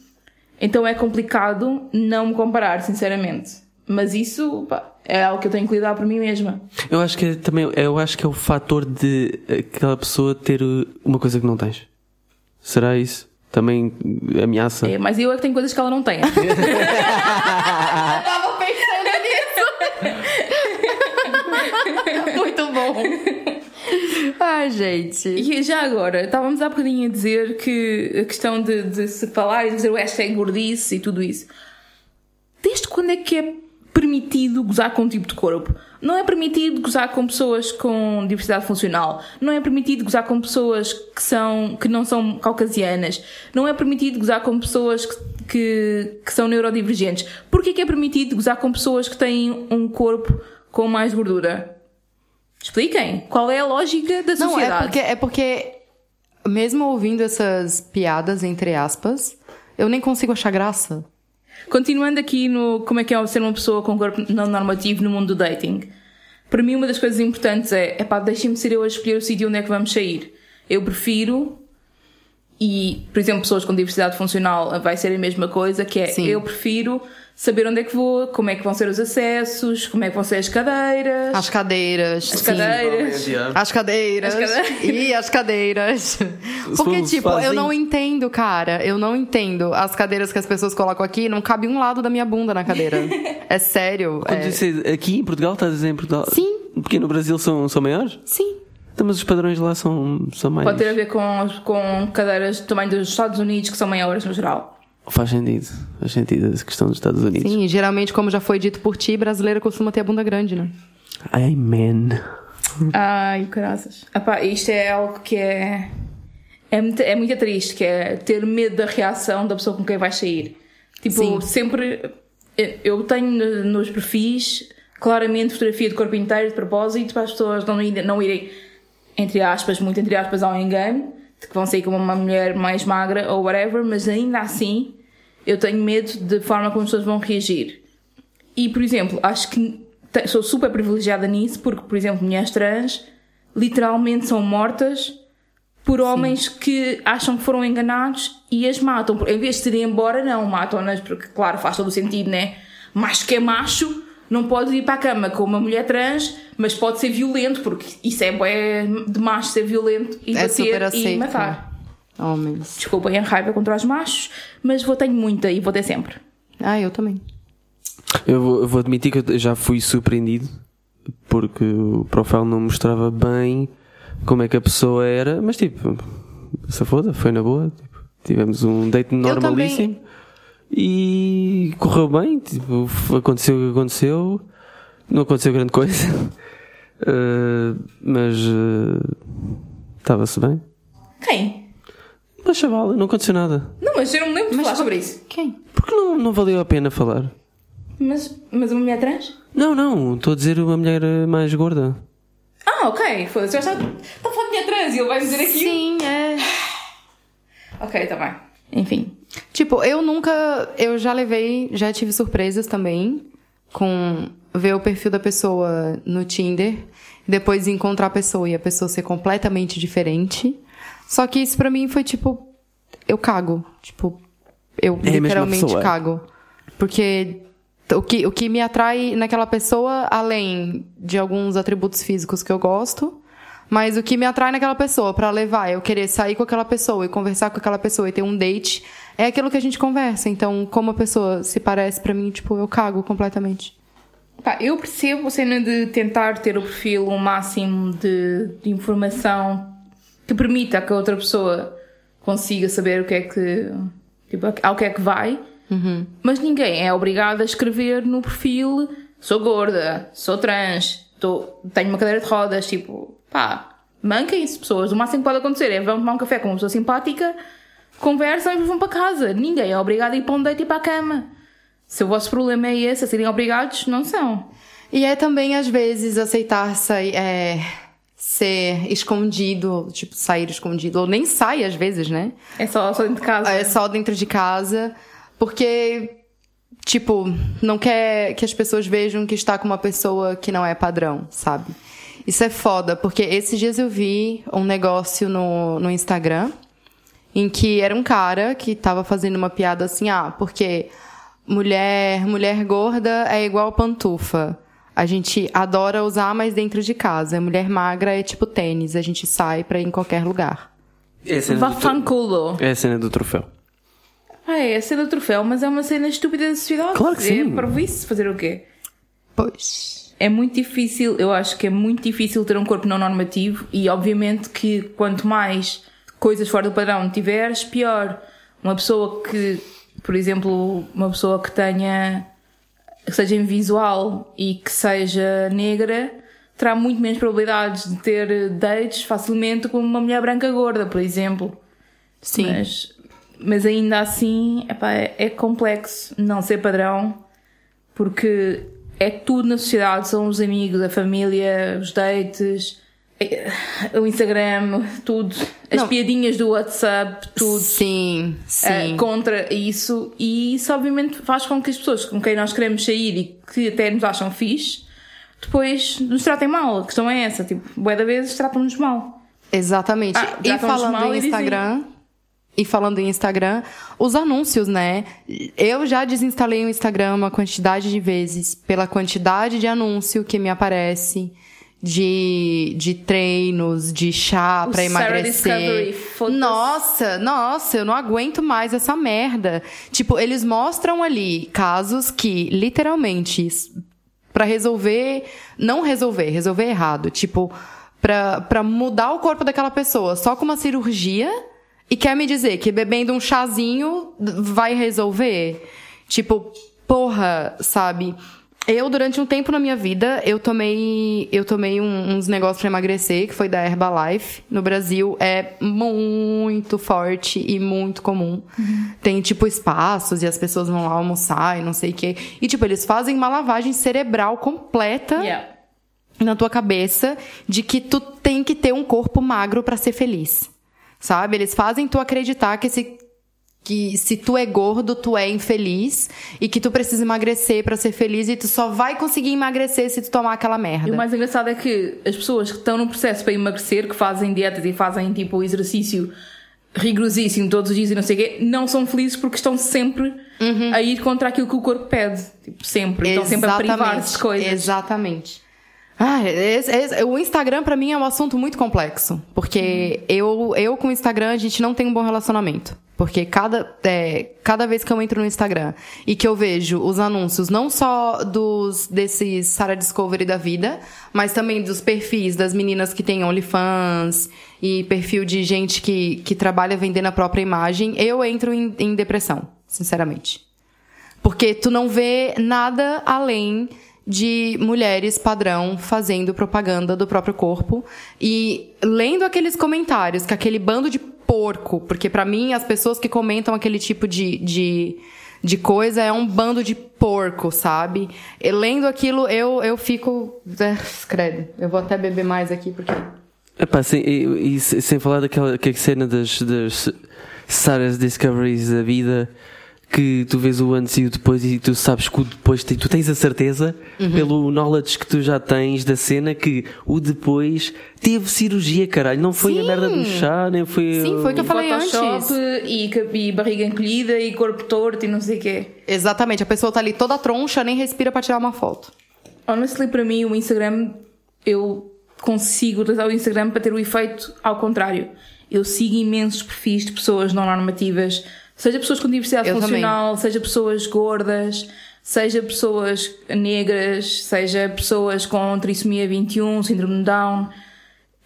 então é complicado não me comparar, sinceramente. Mas isso pá, é algo que eu tenho que lidar por mim mesma. Eu acho que é também, eu acho que é o fator de aquela pessoa ter uma coisa que não tens. Será isso? Também ameaça? É, mas eu é que tenho coisas que ela não tem. Tava pensando nisso. Muito bom. Ai, gente. E já agora, estávamos há bocadinho a dizer que a questão de, de se falar e dizer o hashtag gordice e tudo isso. Desde quando é que é permitido gozar com um tipo de corpo? Não é permitido gozar com pessoas com diversidade funcional. Não é permitido gozar com pessoas que, são, que não são caucasianas. Não é permitido gozar com pessoas que, que, que são neurodivergentes. Porquê que é permitido gozar com pessoas que têm um corpo com mais gordura? Expliquem. Qual é a lógica da Não, sociedade? é porque, é porque, mesmo ouvindo essas piadas, entre aspas, eu nem consigo achar graça. Continuando aqui no como é que é ser uma pessoa com corpo não normativo no mundo do dating. Para mim, uma das coisas importantes é, epá, deixem-me ser eu a escolher o sítio onde é que vamos sair. Eu prefiro, e, por exemplo, pessoas com diversidade funcional vai ser a mesma coisa, que é, Sim. eu prefiro saber onde é que vou, como é que vão ser os acessos, como é que vão ser as cadeiras. As cadeiras. As sim. cadeiras. As cadeiras. As cadeiras. E as cadeiras. Porque, tipo, eu não entendo, cara. Eu não entendo. As cadeiras que as pessoas colocam aqui, não cabe um lado da minha bunda na cadeira. É sério. É... aqui em Portugal, estás a dizer em Portugal? Sim. Porque no Brasil são, são maiores? Sim. Então, mas os padrões lá são, são mais. Pode ter a ver com, com cadeiras do tamanho dos Estados Unidos, que são maiores no geral. Faz sentido. Faz sentido essa questão dos Estados Unidos. Sim, e geralmente, como já foi dito por ti, brasileira costuma ter a bunda grande, né? Amen. Ai, graças. Epá, isto é algo que é. É muito, é muito triste, que é ter medo da reação da pessoa com quem vais sair. Tipo, Sim. sempre. Eu tenho no- nos perfis claramente fotografia de corpo inteiro de propósito para as pessoas não, irem- não irem, entre aspas, muito entre aspas, ao engano, de que vão sair como uma mulher mais magra ou whatever, mas ainda assim eu tenho medo da forma como as pessoas vão reagir. E, por exemplo, acho que sou super privilegiada nisso, porque, por exemplo, mulheres trans literalmente são mortas por homens que acham que foram enganados e as matam. Em vez de irem embora, não, matam-nas, porque, claro, faz todo o sentido, né? Macho que é macho não pode ir para a cama com uma mulher trans, mas pode ser violento, porque isso é bué de macho ser violento e É super bater e aceito. matar. Homens. Desculpem a raiva contra os machos, mas vou tenho muita e vou ter sempre. Ah, eu também. Eu vou, eu vou admitir que eu já fui surpreendido porque o profile não mostrava bem como é que a pessoa era, mas tipo, se foda, foi na boa. tipo, tivemos um date normalíssimo e correu bem. Tipo, aconteceu o que aconteceu, não aconteceu grande coisa, Eh, mas eh, estava-se bem. Quem? Mas chavala, não aconteceu nada. Não, mas eu não me lembro de falar sobre isso. Quem? Porque não, não valeu a pena falar. Mas, mas uma mulher trans? Não, não, estou a dizer uma mulher eh, mais gorda. Ah, ok. Foda-se. Já está a falar de mulher trans e ele vai dizer aquilo. Sim, é. Ok, tá bem. Enfim. Tipo, eu nunca. Eu já levei, já tive surpresas também com ver o perfil da pessoa no Tinder, depois encontrar a pessoa e a pessoa ser completamente diferente. Só que isso pra mim foi tipo. Eu cago. Tipo, eu É literalmente cago. Porque o que, o que me atrai naquela pessoa, além de alguns atributos físicos que eu gosto, mas o que me atrai naquela pessoa pra levar, eu querer sair com aquela pessoa e conversar com aquela pessoa e ter um date, é aquilo que a gente conversa. Então, como a pessoa se parece pra mim, tipo, eu cago completamente. Pá, eu percebo a cena de tentar ter o perfil o máximo de, de informação que permita que a outra pessoa consiga saber o que é que. Tipo, ao que é que vai. Mas ninguém é obrigado a escrever no perfil sou gorda, sou trans, tô, tenho uma cadeira de rodas. Tipo, pá, manquem-se pessoas. O máximo que pode acontecer é vão tomar um café com uma pessoa simpática, conversam e vão para casa. Ninguém é obrigado a ir para um date e para a cama. Se o vosso problema é esse, a serem obrigados, não são. E é também, às vezes, aceitar sair, é, ser escondido, tipo, sair escondido. Ou nem sai, às vezes, né? É só, só dentro de casa. É só dentro de casa. Porque, tipo, não quer que as pessoas vejam que está com uma pessoa que não é padrão, sabe? Isso é foda, porque esses dias eu vi um negócio no, no Instagram em que era um cara que tava fazendo uma piada assim, ah, porque mulher, mulher gorda é igual pantufa. A gente adora usar, mas dentro de casa. Mulher magra é tipo tênis, a gente sai pra ir em qualquer lugar. É a cena, Vá do, tro- fanculo. é a cena do troféu. Ah, é a cena do troféu, mas é uma cena estúpida da sociedade. Claro que sim. É para isso fazer o quê? Pois. É muito difícil, eu acho que é muito difícil ter um corpo não normativo e obviamente que quanto mais coisas fora do padrão tiveres, pior. Uma pessoa que, por exemplo, uma pessoa que tenha, que seja invisual e que seja negra, terá muito menos probabilidades de ter dates facilmente com uma mulher branca gorda, por exemplo. Sim. Mas, mas ainda assim, epá, é, é complexo não ser padrão, porque é tudo na sociedade, são os amigos, a família, os dates, o Instagram, tudo, as Não. piadinhas do WhatsApp, tudo. Sim, eh, sim. contra isso e isso obviamente faz com que as pessoas com quem nós queremos sair e que até nos acham fixe depois nos tratem mal. A questão é essa, tipo, bué da vezes tratam-nos mal. Exatamente. Ah, e falando mal dizem- Instagram, e falando em Instagram, os anúncios, né? Eu já desinstalei o Instagram uma quantidade de vezes pela quantidade de anúncio que me aparece de, de treinos, de chá Discovery, emagrecer. Nossa, nossa, eu não aguento mais essa merda. Tipo, eles mostram ali casos que literalmente Pra resolver, não resolver, resolver errado, tipo, pra mudar o corpo daquela pessoa só com uma cirurgia e quer me dizer que bebendo um chazinho vai resolver? Tipo, porra, sabe? Eu, durante um tempo na minha vida, eu tomei, eu tomei um- uns negócios pra emagrecer, que foi da Herbalife. No Brasil é muito forte e muito comum. Tem, tipo, espaços e as pessoas vão lá almoçar e não sei o quê. E, tipo, eles fazem uma lavagem cerebral completa Yeah. na tua cabeça de que tu tem que ter um corpo magro pra ser feliz. Sabe? Eles fazem tu acreditar que esse que se tu é gordo, tu é infeliz e que tu precisa emagrecer pra ser feliz e tu só vai conseguir emagrecer se tu tomar aquela merda. E o mais engraçado é que as pessoas que estão no processo para emagrecer, que fazem dietas e fazem tipo exercício rigorosíssimo todos os dias e não sei o quê, não são felizes porque estão sempre a ir contra aquilo que o corpo pede. Tipo, sempre. Estão sempre a privar-se de coisas. Exatamente. Ah, esse- esse- o Instagram pra mim é um assunto muito complexo, porque eu, eu com o Instagram a gente não tem um bom relacionamento. Porque cada, é, cada vez que eu entro no Instagram e que eu vejo os anúncios, não só dos desses Sarah Discovery da vida, mas também dos perfis das meninas que têm OnlyFans e perfil de gente que, que trabalha vendendo a própria imagem, eu entro em, em depressão, sinceramente. Porque tu não vê nada além de mulheres padrão fazendo propaganda do próprio corpo e lendo aqueles comentários que aquele bando de porco, porque pra mim as pessoas que comentam aquele tipo de, de, de coisa é um bando de porco, sabe? E lendo aquilo eu, eu fico. É, credo, eu vou até beber mais aqui porque. Epá, sem, e, e se- sem falar daquela que cena das, das Sarah's Discoveries da vida que tu vês o antes e o depois e tu sabes que o depois te- tu tens a certeza Uhum. pelo knowledge que tu já tens da cena que o depois teve cirurgia, caralho. Não foi a Sim. merda do chá, nem foi. Sim, foi o que eu E falei Photoshop antes. E, e barriga encolhida e corpo torto e não sei o quê. Exatamente, a pessoa tá ali toda troncha, nem respira pra tirar uma foto. Honestly, para mim, o Instagram, eu consigo utilizar o Instagram para ter o efeito ao contrário. Eu sigo imensos perfis de pessoas não normativas, seja pessoas com diversidade Eu funcional, seja pessoas gordas, seja pessoas negras, seja pessoas com trissomia 21, síndrome de Down.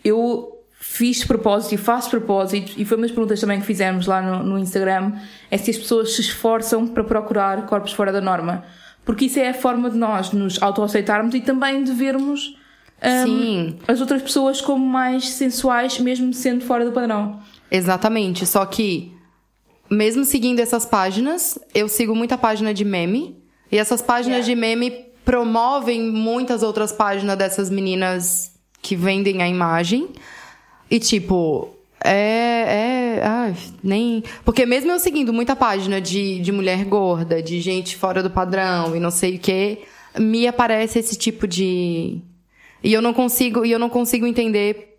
Eu fiz propósito e faço propósito, e foi uma das perguntas também que fizemos lá no, no Instagram, é se as pessoas se esforçam para procurar corpos fora da norma. Porque isso é a forma de nós nos autoaceitarmos e também de vermos Sim. as outras pessoas como mais sensuais, mesmo sendo fora do padrão. Exatamente, só que mesmo seguindo essas páginas, eu sigo muita página de meme e essas páginas Yeah. de meme promovem muitas outras páginas dessas meninas que vendem a imagem e tipo é, é, ai, nem. Porque mesmo eu seguindo muita página de, de mulher gorda, de gente fora do padrão e não sei o que, me aparece esse tipo de. E eu não consigo, e eu não consigo entender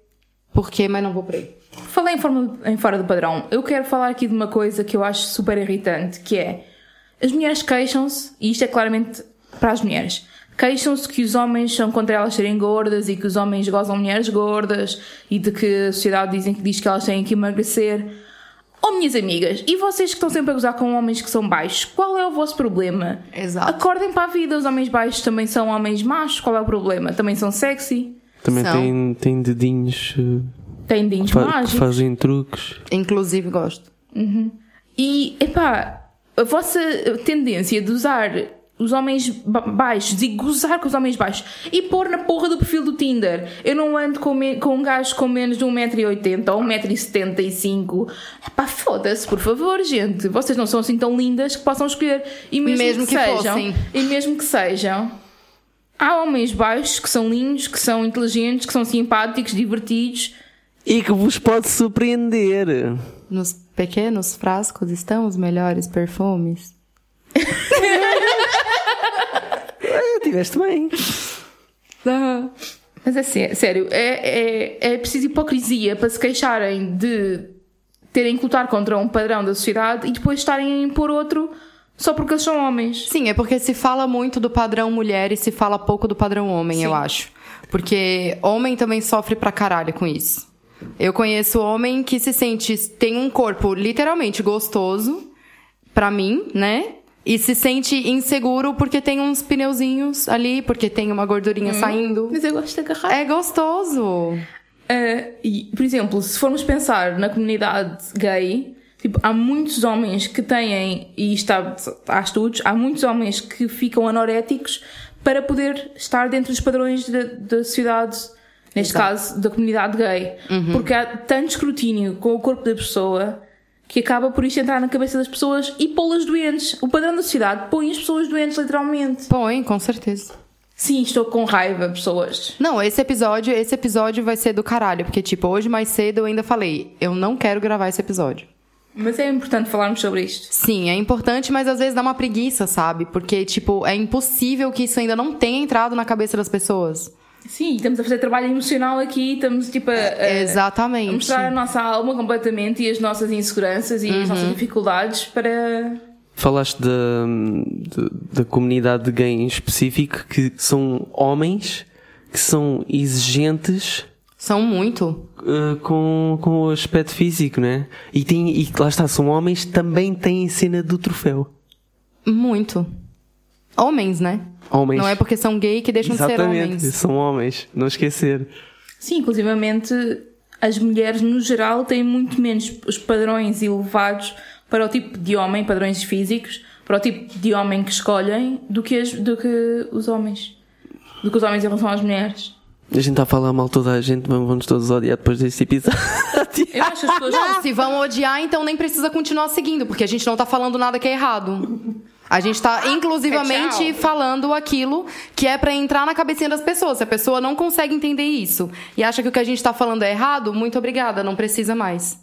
por quê, mas não vou por aí. Falei em, forma, em fora do padrão. Eu quero falar aqui de uma coisa que eu acho super irritante, que é as mulheres queixam-se, e isto é claramente para as mulheres, queixam-se que os homens são contra elas serem gordas e que os homens gozam mulheres gordas e de que a sociedade dizem, diz que elas têm que emagrecer. Oh, minhas amigas, e vocês que estão sempre a gozar com homens que são baixos, qual é o vosso problema? Exato. Acordem para a vida, os homens baixos também são homens machos, qual é o problema? Também são sexy, Também São. tem, tem dedinhos têm dentes fa- mágicos. fazem truques. Inclusive gosto. E, epá, a vossa tendência de usar os homens ba- baixos e gozar com os homens baixos e pôr na porra do perfil do Tinder. Eu não ando com, me- com um gajo com menos de 1,80m ou 1,75m. Epá, foda-se, por favor, gente. Vocês não são assim tão lindas que possam escolher. E mesmo, Mesmo que, que sejam. fossem. E mesmo que sejam. Há homens baixos que são lindos, que são inteligentes, que são simpáticos, divertidos. E que vos pode surpreender. Nos pequenos frascos estão os melhores perfumes. Ah, tiveste bem. Mas é sé- sério, é, é, é preciso hipocrisia para se queixarem de terem que lutar contra um padrão da sociedade e depois estarem a impor outro só porque eles são homens. Sim, é porque se fala muito do padrão mulher e se fala pouco do padrão homem, Sim. eu acho. Porque homem também sofre pra caralho com isso. Eu conheço homem que se sente, tem um corpo literalmente gostoso, pra mim, né? E se sente inseguro porque tem uns pneuzinhos ali, porque tem uma gordurinha saindo. Mas eu gosto de agarrar. É gostoso. Ah, e, por exemplo, se formos pensar na comunidade gay, tipo, há muitos homens que têm, e está, há estudos, há muitos homens que ficam anoréticos para poder estar dentro dos padrões da, da sociedade, neste Exato. caso, da comunidade gay. Porque há tanto escrutínio com o corpo da pessoa que acaba por isso entrar na cabeça das pessoas e pô-las doentes. O padrão da sociedade põe as pessoas doentes, literalmente. Põe, com certeza. Sim, estou com raiva, pessoas. Não, esse episódio, esse episódio vai ser do caralho, porque tipo, hoje mais cedo eu ainda falei, eu não quero gravar esse episódio. Mas é importante falarmos sobre isto. Sim, é importante, mas às vezes dá uma preguiça, sabe? Porque, tipo, é impossível que isso ainda não tenha entrado na cabeça das pessoas. Sim, estamos a fazer trabalho emocional aqui, estamos tipo a, a- Exatamente. a mostrar a nossa alma completamente e as nossas inseguranças e as nossas dificuldades para. Falaste da, de- da comunidade gay em específico, que são homens que são exigentes São muito. uh, com, com o aspecto físico, né? E, tem, e lá está, são homens que também têm cena do troféu. Muito. Homens, né? Homens. Não é porque são gay que deixam de ser Exatamente, homens. são homens, não esquecer. Sim, inclusivamente as mulheres no geral têm muito menos os padrões elevados para o tipo de homem, padrões físicos, para o tipo de homem que escolhem do que, as- do que os homens. Do que os homens em relação às mulheres. A gente está a falar mal toda a gente, mas vamos todos odiar depois deste episódio. Eu acho que as pessoas. Não, se vão odiar, então nem precisa continuar seguindo, porque a gente não tá falando nada que é errado. A gente tá, inclusivamente, É, tchau. falando aquilo que é pra entrar na cabecinha das pessoas. Se a pessoa não consegue entender isso e acha que o que a gente tá falando é errado, muito obrigada, não precisa mais.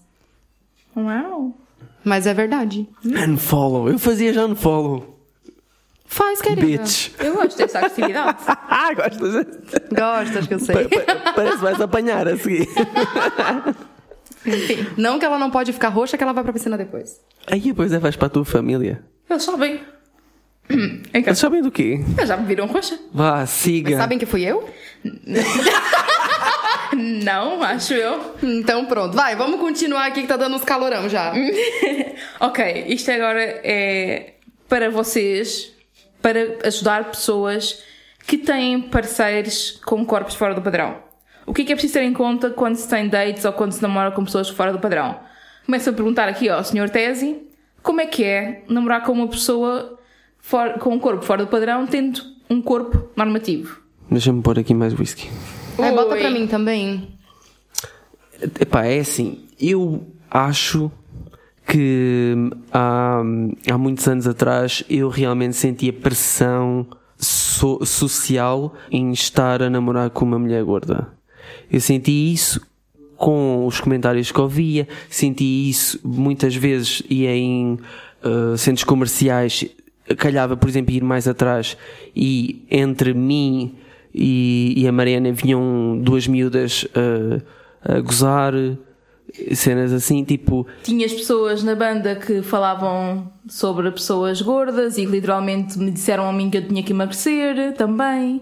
Uau! Mas é verdade. unfollow, eu fazia já unfollow. Faz, querida. Bitch. Eu gosto dessa agressividade. Ah, gosto de... Gostas que eu sei. Pa- pa- Parece que vais apanhar a seguir. Não que ela não pode ficar roxa, que ela vai pra piscina depois. Aí depois é vais para a tua família. Eles sabem. Em Eles casa. sabem do quê? Já me viram roxa? Vá, siga. Sabem que fui eu? Não, acho eu. Então pronto. Vai, vamos continuar aqui que tá dando uns calorão já. Ok, isto agora é para vocês, para ajudar pessoas que têm parceiros com corpos fora do padrão. O que é que é preciso ter em conta quando se tem dates ou quando se namora com pessoas fora do padrão? Começo a perguntar aqui ao Sr. Tesi, como é que é namorar com uma pessoa fora- com um corpo fora do padrão, tendo um corpo normativo? Deixa-me pôr aqui mais whisky. É, bota pra mim também. Epá, é assim, eu acho que há, há muitos anos atrás eu realmente sentia pressão so- social em estar a namorar com uma mulher gorda. Eu senti isso com os comentários que ouvia, senti isso muitas vezes ia em uh, centros comerciais, calhava, por exemplo, ir mais atrás e entre mim e, e a Mariana vinham duas miúdas uh, a gozar, cenas assim, tipo, Tinhas pessoas na banda que falavam sobre pessoas gordas e que literalmente me disseram a mim que eu tinha que emagrecer também.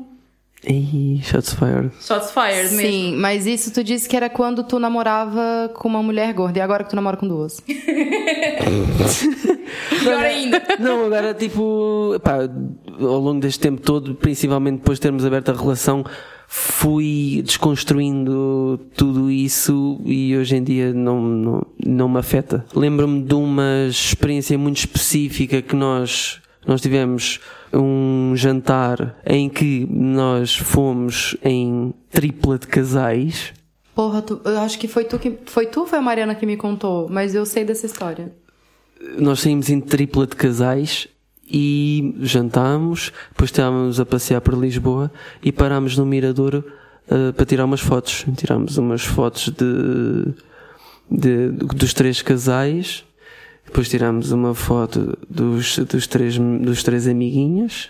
Ei, shots fired. Shots fired mesmo. Sim, mas isso tu disse que era quando tu namorava com uma mulher gorda e agora que tu namora com duas. Pior ainda. Não, agora, tipo, epá, ao longo deste tempo todo, principalmente depois de termos aberto a relação, fui desconstruindo tudo isso e hoje em dia não, não, não me afeta. Lembro-me de uma experiência muito específica que nós, nós tivemos um jantar em que nós fomos em tripla de casais. Porra, tu, eu acho que foi tu que. Foi tu ou foi a Mariana que me contou? Mas eu sei dessa história. Nós saímos em tripla de casais e jantámos, depois estávamos a passear por Lisboa e parámos no Miradouro uh, para tirar umas fotos. Tirámos umas fotos de, de, dos três casais, depois tirámos uma foto dos, dos, três, dos três amiguinhos.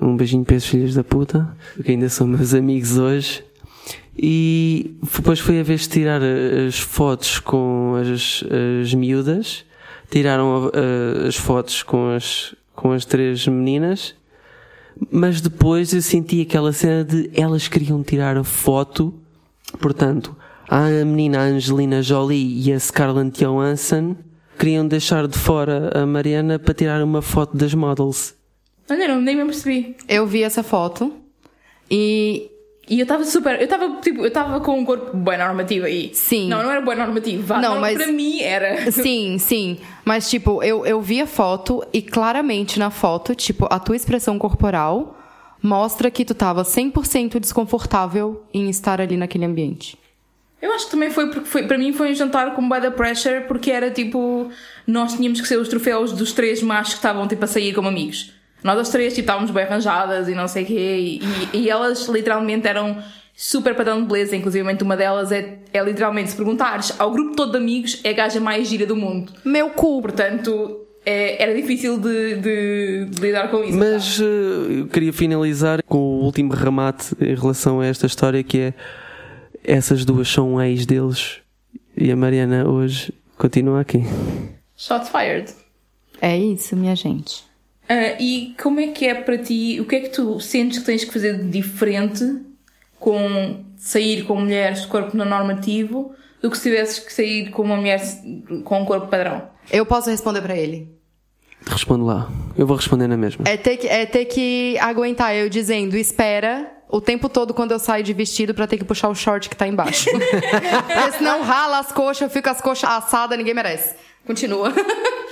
Um beijinho para esses filhos da puta, que ainda são meus amigos hoje. E depois foi a vez de tirar as fotos com as, as miúdas, tiraram uh, as fotos com as, com as três meninas, mas depois eu senti aquela cena de elas queriam tirar a foto, portanto, a menina Angelina Jolie e a Scarlett Johansson queriam deixar de fora a Mariana para tirar uma foto das models. Olha, não, nem me percebi. Eu vi essa foto e e eu estava super. Eu estava tipo, eu estava com um corpo bem normativo aí. Sim. Não, não era bem normativo. Vá, Não, não, mas- Para mim era. Sim, sim. Mas, tipo, eu, eu vi a foto e claramente na foto, tipo, a tua expressão corporal mostra que tu tava 100% desconfortável em estar ali naquele ambiente. Eu acho que também foi porque foi, para mim foi um jantar com da pressure porque era tipo. Nós tínhamos que ser os troféus dos três machos que estavam tipo a sair como amigos. Nós as três tipo, estávamos bem arranjadas e não sei o quê. E, e- e elas literalmente eram super padrão de beleza. Inclusive, uma delas é, é literalmente, se perguntares ao grupo todo de amigos, é a gaja mais gira do mundo. Meu cu! Portanto, é- era difícil de, de- de lidar com isso. Mas eh, eu queria finalizar com o último remate em relação a esta história que é essas duas são ex deles e a Mariana hoje continua aqui. Shots fired. É isso, minha gente. Ah, e como é que é para ti? O que é que tu sentes que tens que fazer de diferente com sair com mulheres de corpo não normativo do que se tivesses que sair com uma mulher com um corpo padrão? Eu posso responder pra ele. Responde lá. Eu vou responder na mesma. É ter, que, é ter que aguentar eu dizendo, espera o tempo todo quando eu saio de vestido pra ter que puxar o short que tá embaixo. Porque senão rala as coxas, eu fico as coxas assadas, ninguém merece. Continua.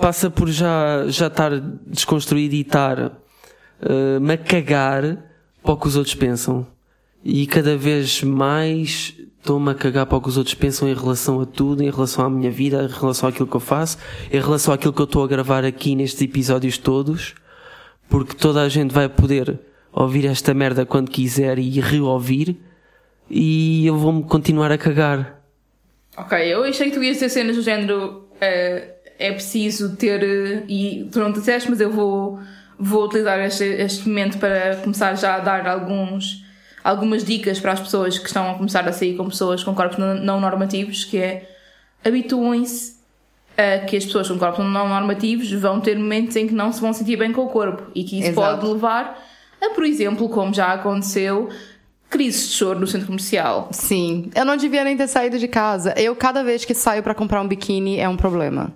Passa por já, já estar desconstruído e estar eh, me a cagar para o que os outros pensam. E cada vez mais estou-me a cagar para o que os outros pensam em relação a tudo, em relação à minha vida, em relação àquilo que eu faço, em relação àquilo que eu estou a gravar aqui nestes episódios todos, porque toda a gente vai poder ouvir esta merda quando quiser e reouvir, e eu vou-me continuar a cagar. Ok, eu achei que tu ias ter cenas do género eh, é preciso ter eh, e tu não te disseste, mas eu vou, vou utilizar este, este momento para começar já a dar alguns, algumas dicas para as pessoas que estão a começar a sair com pessoas com corpos não, normativos, que é habituem-se a que as pessoas com corpos não normativos vão ter momentos em que não se vão sentir bem com o corpo e que isso Exato. pode levar a, por exemplo, como já aconteceu, crises de choro no centro comercial. Sim, eu não devia nem ter saído de casa. Eu, cada vez que saio pra comprar um biquíni, é um problema.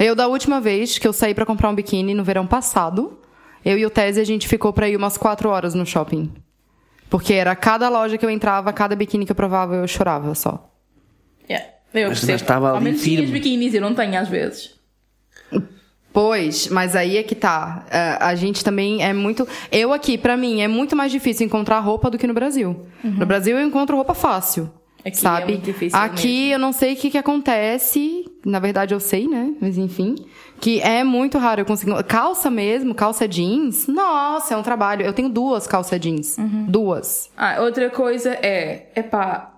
Eu, da última vez que eu saí pra comprar um biquíni no verão passado, eu e o Tese, a gente ficou pra ir umas quatro horas no shopping. Porque era cada loja que eu entrava, cada biquíni que eu provava, eu chorava só. Yeah. Eu Mas- percebo. mas estava ali tinhas firme. biquínis, eu não tenho às vezes. Pois, mas aí é que tá. A, a gente também é muito. Eu aqui, pra mim, é muito mais difícil encontrar roupa do que no Brasil. No Brasil eu encontro roupa fácil. Uhum. Aqui é sabe? muito difícil Aqui eu não sei o que, que acontece. Na verdade eu sei, né? Mas enfim. Que é muito raro eu conseguir. Calça mesmo, calça jeans. Nossa, é um trabalho. Eu tenho duas calça jeans. Uhum. Duas. Ah, outra coisa é, epá,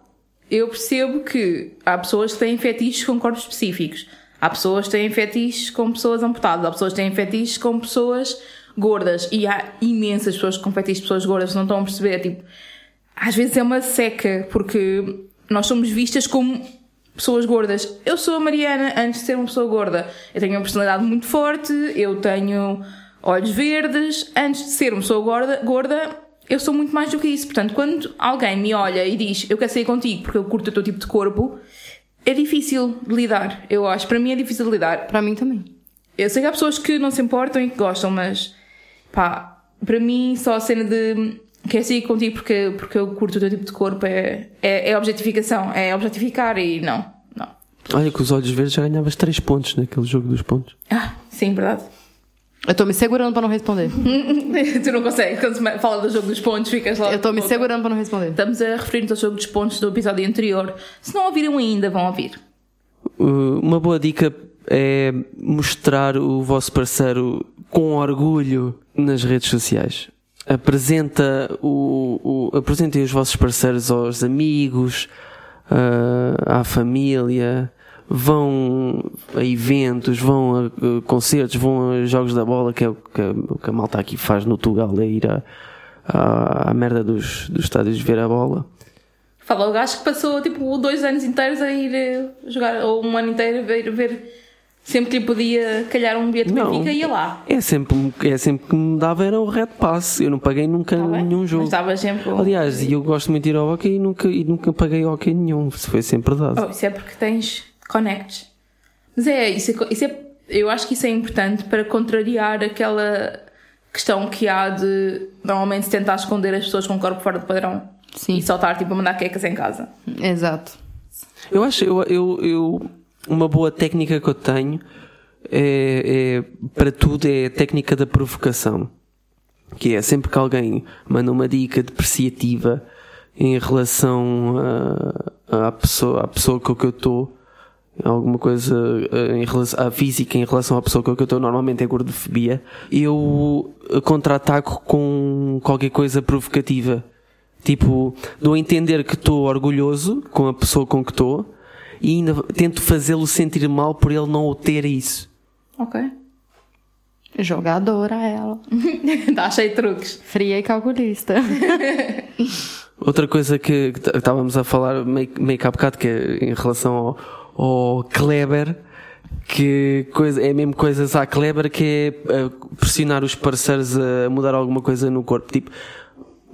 eu percebo que há pessoas que têm fetiches com corpos específicos. Há pessoas que têm fetiches com pessoas amputadas. Há pessoas que têm fetiches com pessoas gordas. E há imensas pessoas com fetiches de pessoas gordas não estão a perceber. Tipo, às vezes é uma seca, porque nós somos vistas como pessoas gordas. Eu sou a Mariana antes de ser uma pessoa gorda. Eu tenho uma personalidade muito forte, eu tenho olhos verdes. Antes de ser uma pessoa gorda, gorda eu sou muito mais do que isso. Portanto, quando alguém me olha e diz eu quero sair contigo porque eu curto o teu tipo de corpo, é difícil de lidar. Eu acho, para mim é difícil de lidar. Pra mim também. Eu sei que há pessoas que não se importam e que gostam, mas pá, para mim só a cena de quer sair contigo porque, porque eu curto o teu tipo de corpo é, é, é objetificação, é objetificar e não, não. Olha, com os olhos verdes já ganhavas 3 pontos naquele jogo dos pontos. Ah, sim, verdade. Eu tô me segurando pra não responder. tu não consegues, quando se fala do jogo dos pontos, ficas lá. Eu tô me boca. segurando pra não responder. Estamos a referir-nos ao jogo dos pontos do episódio anterior. Se não ouviram ainda, vão ouvir. Uh, uma boa dica é mostrar o vosso parceiro com orgulho nas redes sociais. Apresenta o, o apresentem os vossos parceiros aos amigos, uh, à família, vão a eventos, vão a, a, concertos, vão a jogos da bola, que é o que, o que a malta aqui faz no Tugal, é ir à, à, à merda dos, dos estádios ver a bola. Fala o gajo que passou tipo dois anos inteiros a ir eh, jogar, ou um ano inteiro a ver, ver sempre que podia calhar um bilhete não, Benfica ia lá. É sempre, é sempre que me dava era o Red Pass. Eu não paguei nunca tá nenhum jogo. estava sempre. Aliás, eu gosto muito de ir ao hockey e nunca, e nunca paguei hockey nenhum. Isso foi sempre dado. Oh, isso é porque tens connects. Mas é isso, é, isso é, eu acho que isso é importante para contrariar aquela questão que há de normalmente tentar esconder as pessoas com o corpo fora do padrão. Sim. E soltar tipo a mandar quecas em casa. Exato. Eu acho, eu, eu, eu uma boa técnica que eu tenho é, é, para tudo é a técnica da provocação. Que é sempre que alguém manda uma dica depreciativa em relação a pessoa, à pessoa com que eu estou, alguma coisa em relação à física em relação à pessoa com que eu estou, normalmente é gordofobia, eu contra-ataco com qualquer coisa provocativa. Tipo, dou a entender que estou orgulhoso com a pessoa com que estou e ainda tento fazê-lo sentir mal por ele não ter isso. Ok. Jogadora ela. tá cheio de truques. Fria e calculista. Outra coisa que, estávamos a falar meio, meio que há bocado, que é em relação ao, ao Kleber, que coisa, é mesmo coisas à Kleber que é eh, pressionar os parceiros a mudar alguma coisa no corpo. Tipo,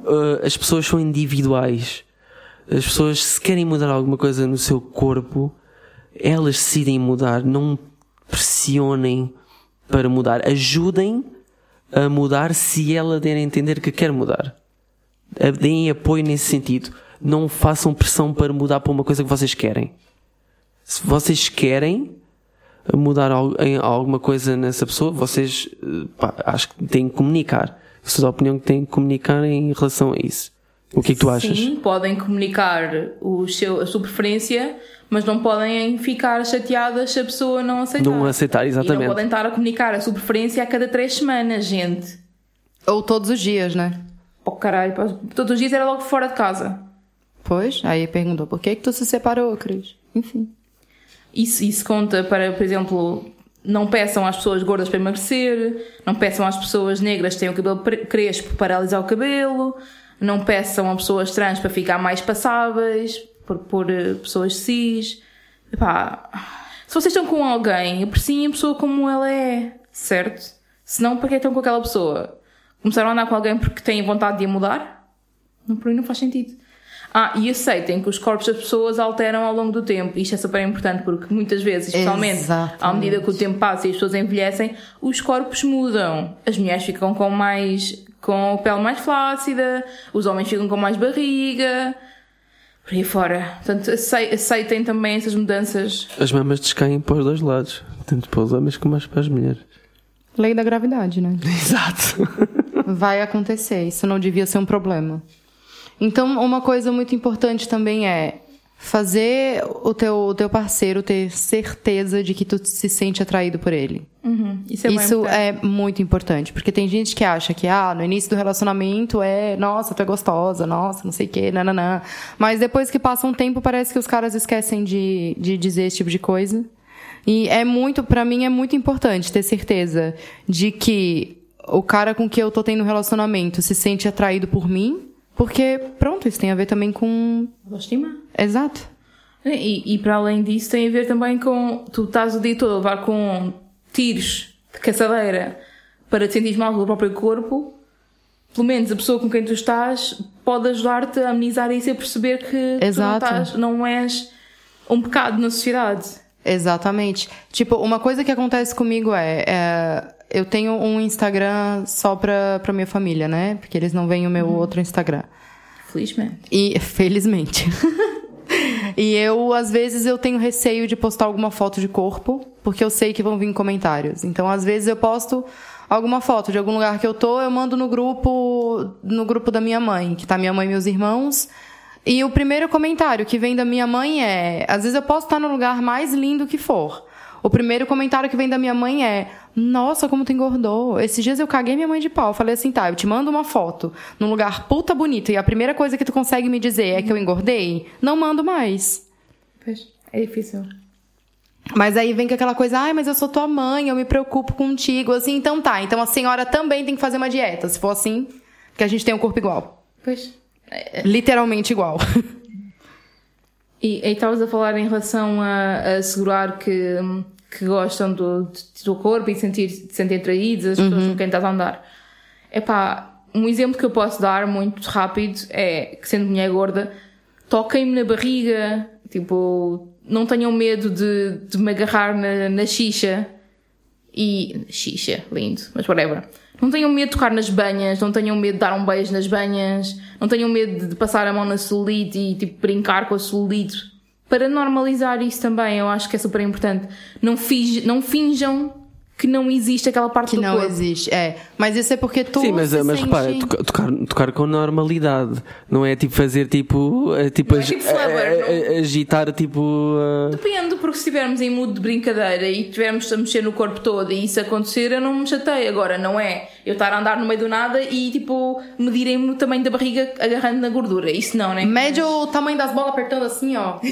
uh, as pessoas são individuais. As pessoas, se querem mudar alguma coisa no seu corpo, elas decidem mudar. Não pressionem para mudar. Ajudem a mudar se ela der a entender que quer mudar. Deem apoio nesse sentido. Não façam pressão para mudar para uma coisa que vocês querem. Se vocês querem mudar alguma coisa nessa pessoa, vocês pá, acho que têm que comunicar a sua opinião que têm que comunicar em relação a isso. O que é que tu achas? Sim, podem comunicar o seu, a sua preferência, mas não podem ficar chateadas se a pessoa não aceitar. Não aceitar, exatamente. E não podem estar a comunicar a sua preferência a cada três semanas, gente. Ou todos os dias, né? Oh caralho, todos os dias era logo fora de casa. Pois, aí perguntou, por que que tu se separou, Cris? Enfim. Isso, isso conta para, por exemplo, não peçam às pessoas gordas para emagrecer, não peçam às pessoas negras que têm o cabelo crespo para alisar o cabelo, não peçam a pessoas trans para ficar mais passáveis por, por uh, pessoas cis. Epá, se vocês estão com alguém, apreciem a pessoa como ela é, certo? Se não, para que estão com aquela pessoa? Começaram a andar com alguém porque têm vontade de a mudar? Não, por aí não faz sentido. Ah, e aceitem que os corpos das pessoas alteram ao longo do tempo. Isto é super importante porque muitas vezes, especialmente Exatamente. à medida que o tempo passa e as pessoas envelhecem, os corpos mudam. As mulheres ficam com mais com a pele mais flácida, os homens ficam com mais barriga. Por aí fora. Portanto, aceitem também essas mudanças. As mamas descaem para os dois lados, tanto para os homens como para as mulheres. Lei da gravidade, né? Exato. Vai acontecer, isso não devia ser um problema. Então, uma coisa muito importante também é fazer o teu, o teu parceiro ter certeza de que tu se sente atraído por ele. Uhum. Isso, é, Isso é, muito importante, porque tem gente que acha que ah, no início do relacionamento é, nossa, tu é gostosa, nossa, não sei o quê, nananã. Mas depois que passa um tempo, parece que os caras esquecem de, de dizer esse tipo de coisa. E é muito, para mim é muito importante ter certeza de que o cara com que eu tô tendo um relacionamento se sente atraído por mim porque, pronto, isso tem a ver também com. Autoestima. Exato. E, e para além disso, tem a ver também com. Tu estás o dia todo a levar com tiros de caçadeira para te sentir mal pelo próprio corpo. Pelo menos a pessoa com quem tu estás pode ajudar-te a amenizar isso e a perceber que Exato. tu não, estás, não és um pecado na sociedade. Exatamente. Tipo, uma coisa que acontece comigo é, é eu tenho um Instagram só pra, pra minha família, né? Porque eles não veem o meu uhum. outro Instagram. Felizmente. E, felizmente. e eu, às vezes, eu tenho receio de postar alguma foto de corpo, porque eu sei que vão vir comentários. Então, às vezes, eu posto alguma foto de algum lugar que eu tô, eu mando no grupo, no grupo da minha mãe, que tá minha mãe e meus irmãos. E o primeiro comentário que vem da minha mãe é: às vezes eu posso estar no lugar mais lindo que for. O primeiro comentário que vem da minha mãe é: Nossa, como tu engordou. Esses dias eu caguei minha mãe de pau. Eu falei assim: tá, eu te mando uma foto num lugar puta bonito e a primeira coisa que tu consegue me dizer é que eu engordei, não mando mais. É difícil. Mas aí vem com aquela coisa, ai, mas eu sou tua mãe, eu me preocupo contigo. Assim, então tá. Então a senhora também tem que fazer uma dieta. Se for assim, que a gente tem um corpo igual. Pois. Literalmente igual. E aí estavas a falar em relação a, a assegurar que, que gostam do, do corpo e sentir, se sentem atraídos as pessoas com quem estás a andar. Epá, um exemplo que eu posso dar muito rápido é que sendo mulher gorda, toquem-me na barriga, tipo, não tenham medo de, de me agarrar na, na xixa e. xixa, lindo, mas whatever. Não tenham medo de tocar nas banhas, não tenham medo de dar um beijo nas banhas, não tenham medo de passar a mão na celulite e tipo brincar com a celulite. Para normalizar isso também, eu acho que é super importante. Não, finj, não finjam que não existe aquela parte Que do não corpo. existe. É. Mas isso é porque tu. Sim, mas, se mas repara, toca- tocar, tocar com normalidade. Não é tipo fazer tipo. é, tipo, Não é ag- tipo flubber, a- a- agitar tipo. uh, Depende, porque se estivermos em mood de brincadeira e tivermos a mexer no corpo todo e isso acontecer, eu não me chateio. Agora, não é eu estar a andar no meio do nada e tipo medirem-me o tamanho da barriga agarrando na gordura. Isso não, né? Mede o tamanho das bolas apertando assim, ó.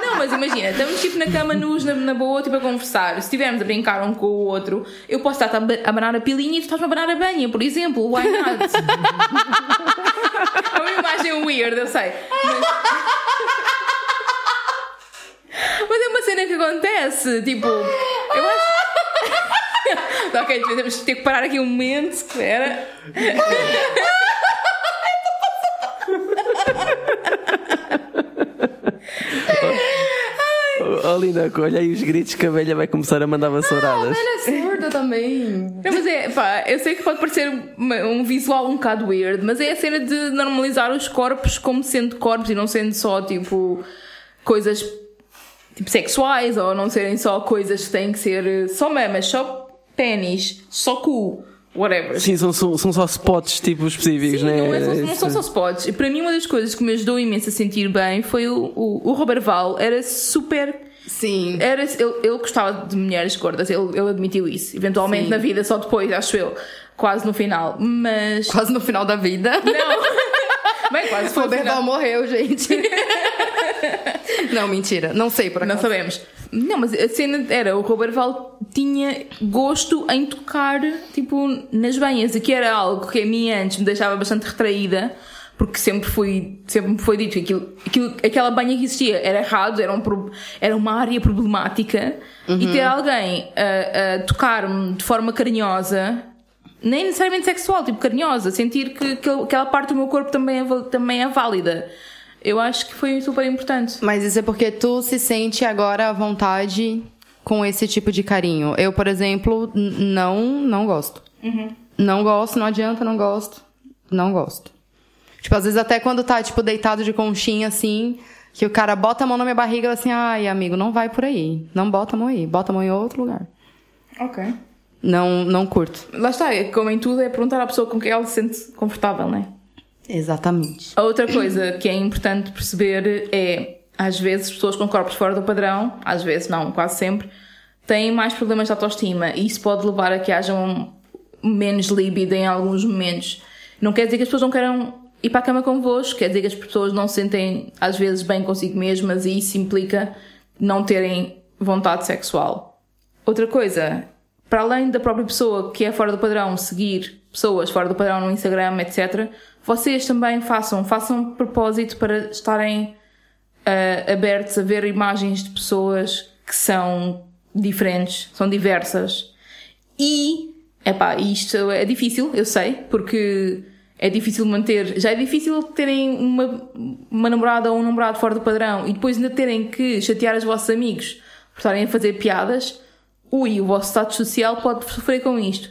Não, mas imagina, estamos tipo na cama nus, na, na boa, tipo a conversar. Se estivermos a brincar um com o outro, eu posso estar a ba- a abanar a pilinha e tu estás a abanar a banha, por exemplo. Why not? é uma imagem weird, eu sei. Mas... mas é uma cena que acontece. Tipo, eu acho. ok, temos que ter que parar aqui um momento. Espera. Oh, linda, olha aí os gritos que a velha vai começar a mandar vassouradas. Ela é surda também. Não, mas é, pá, eu sei que pode parecer uma- um visual um bocado weird, mas é a cena de normalizar os corpos como sendo corpos e não sendo só tipo coisas tipo sexuais ou não serem só coisas que têm que ser só mamas, só pênis, só cu, whatever. Sim, são, são, são só spots tipo específicos, Sim, né? não, é só- não são só spots. E para mim, uma das coisas que me ajudou imenso a sentir bem foi o, o, o Robert Val. Era super Sim. era, ele, ele gostava de mulheres gordas, ele, ele admitiu isso. Eventualmente Sim. na vida, só depois, acho eu, quase no final. Mas. Quase no final da vida. Não! Quase O foi Roberval final. morreu, gente. não, mentira. Não sei por Não acaso. sabemos. Não, mas a cena era, o Robert Val tinha gosto em tocar, tipo, nas banhas, e que era algo que a mim antes me deixava bastante retraída, porque sempre fui, sempre me foi dito que aquilo, aquilo, aquela banha que existia era errado, era, um, era uma área problemática, e ter alguém a, a tocar-me de forma carinhosa, nem necessariamente sexual, tipo carinhosa, sentir que, que aquela parte do meu corpo também é, também é válida. Eu acho que foi super importante. Mas isso é porque tu se sente agora à vontade com esse tipo de carinho. Eu, por exemplo, não, não gosto. Não gosto, não adianta, não gosto. Não gosto. Tipo, às vezes até quando tá, tipo, deitado de conchinha, assim, que o cara bota a mão na minha barriga, assim, ai, amigo, não vai por aí. Não bota a mão aí. Bota a mão em outro lugar. Ok. Não, não curto. Lá está, é como em tudo, é perguntar à pessoa com quem ela se sente confortável, não é? Exatamente. A outra coisa que é importante perceber é, às vezes, pessoas com corpos fora do padrão, às vezes não, quase sempre, têm mais problemas de autoestima e isso pode levar a que haja um menos libido em alguns momentos. Não quer dizer que as pessoas não queiram ir para a cama convosco, quer dizer que as pessoas não se sentem, às vezes, bem consigo mesmas e isso implica não terem vontade sexual. Outra coisa, para além da própria pessoa que é fora do padrão seguir pessoas fora do padrão no Instagram, etc., vocês também façam, façam propósito para estarem ah, abertos a ver imagens de pessoas que são diferentes, são diversas. E, epá, isto é difícil, eu sei, porque é difícil manter. Já é difícil terem uma, uma namorada ou um namorado fora do padrão e depois ainda terem que chatear os vossos amigos por estarem a fazer piadas. Ui, o vosso status social pode sofrer com isto.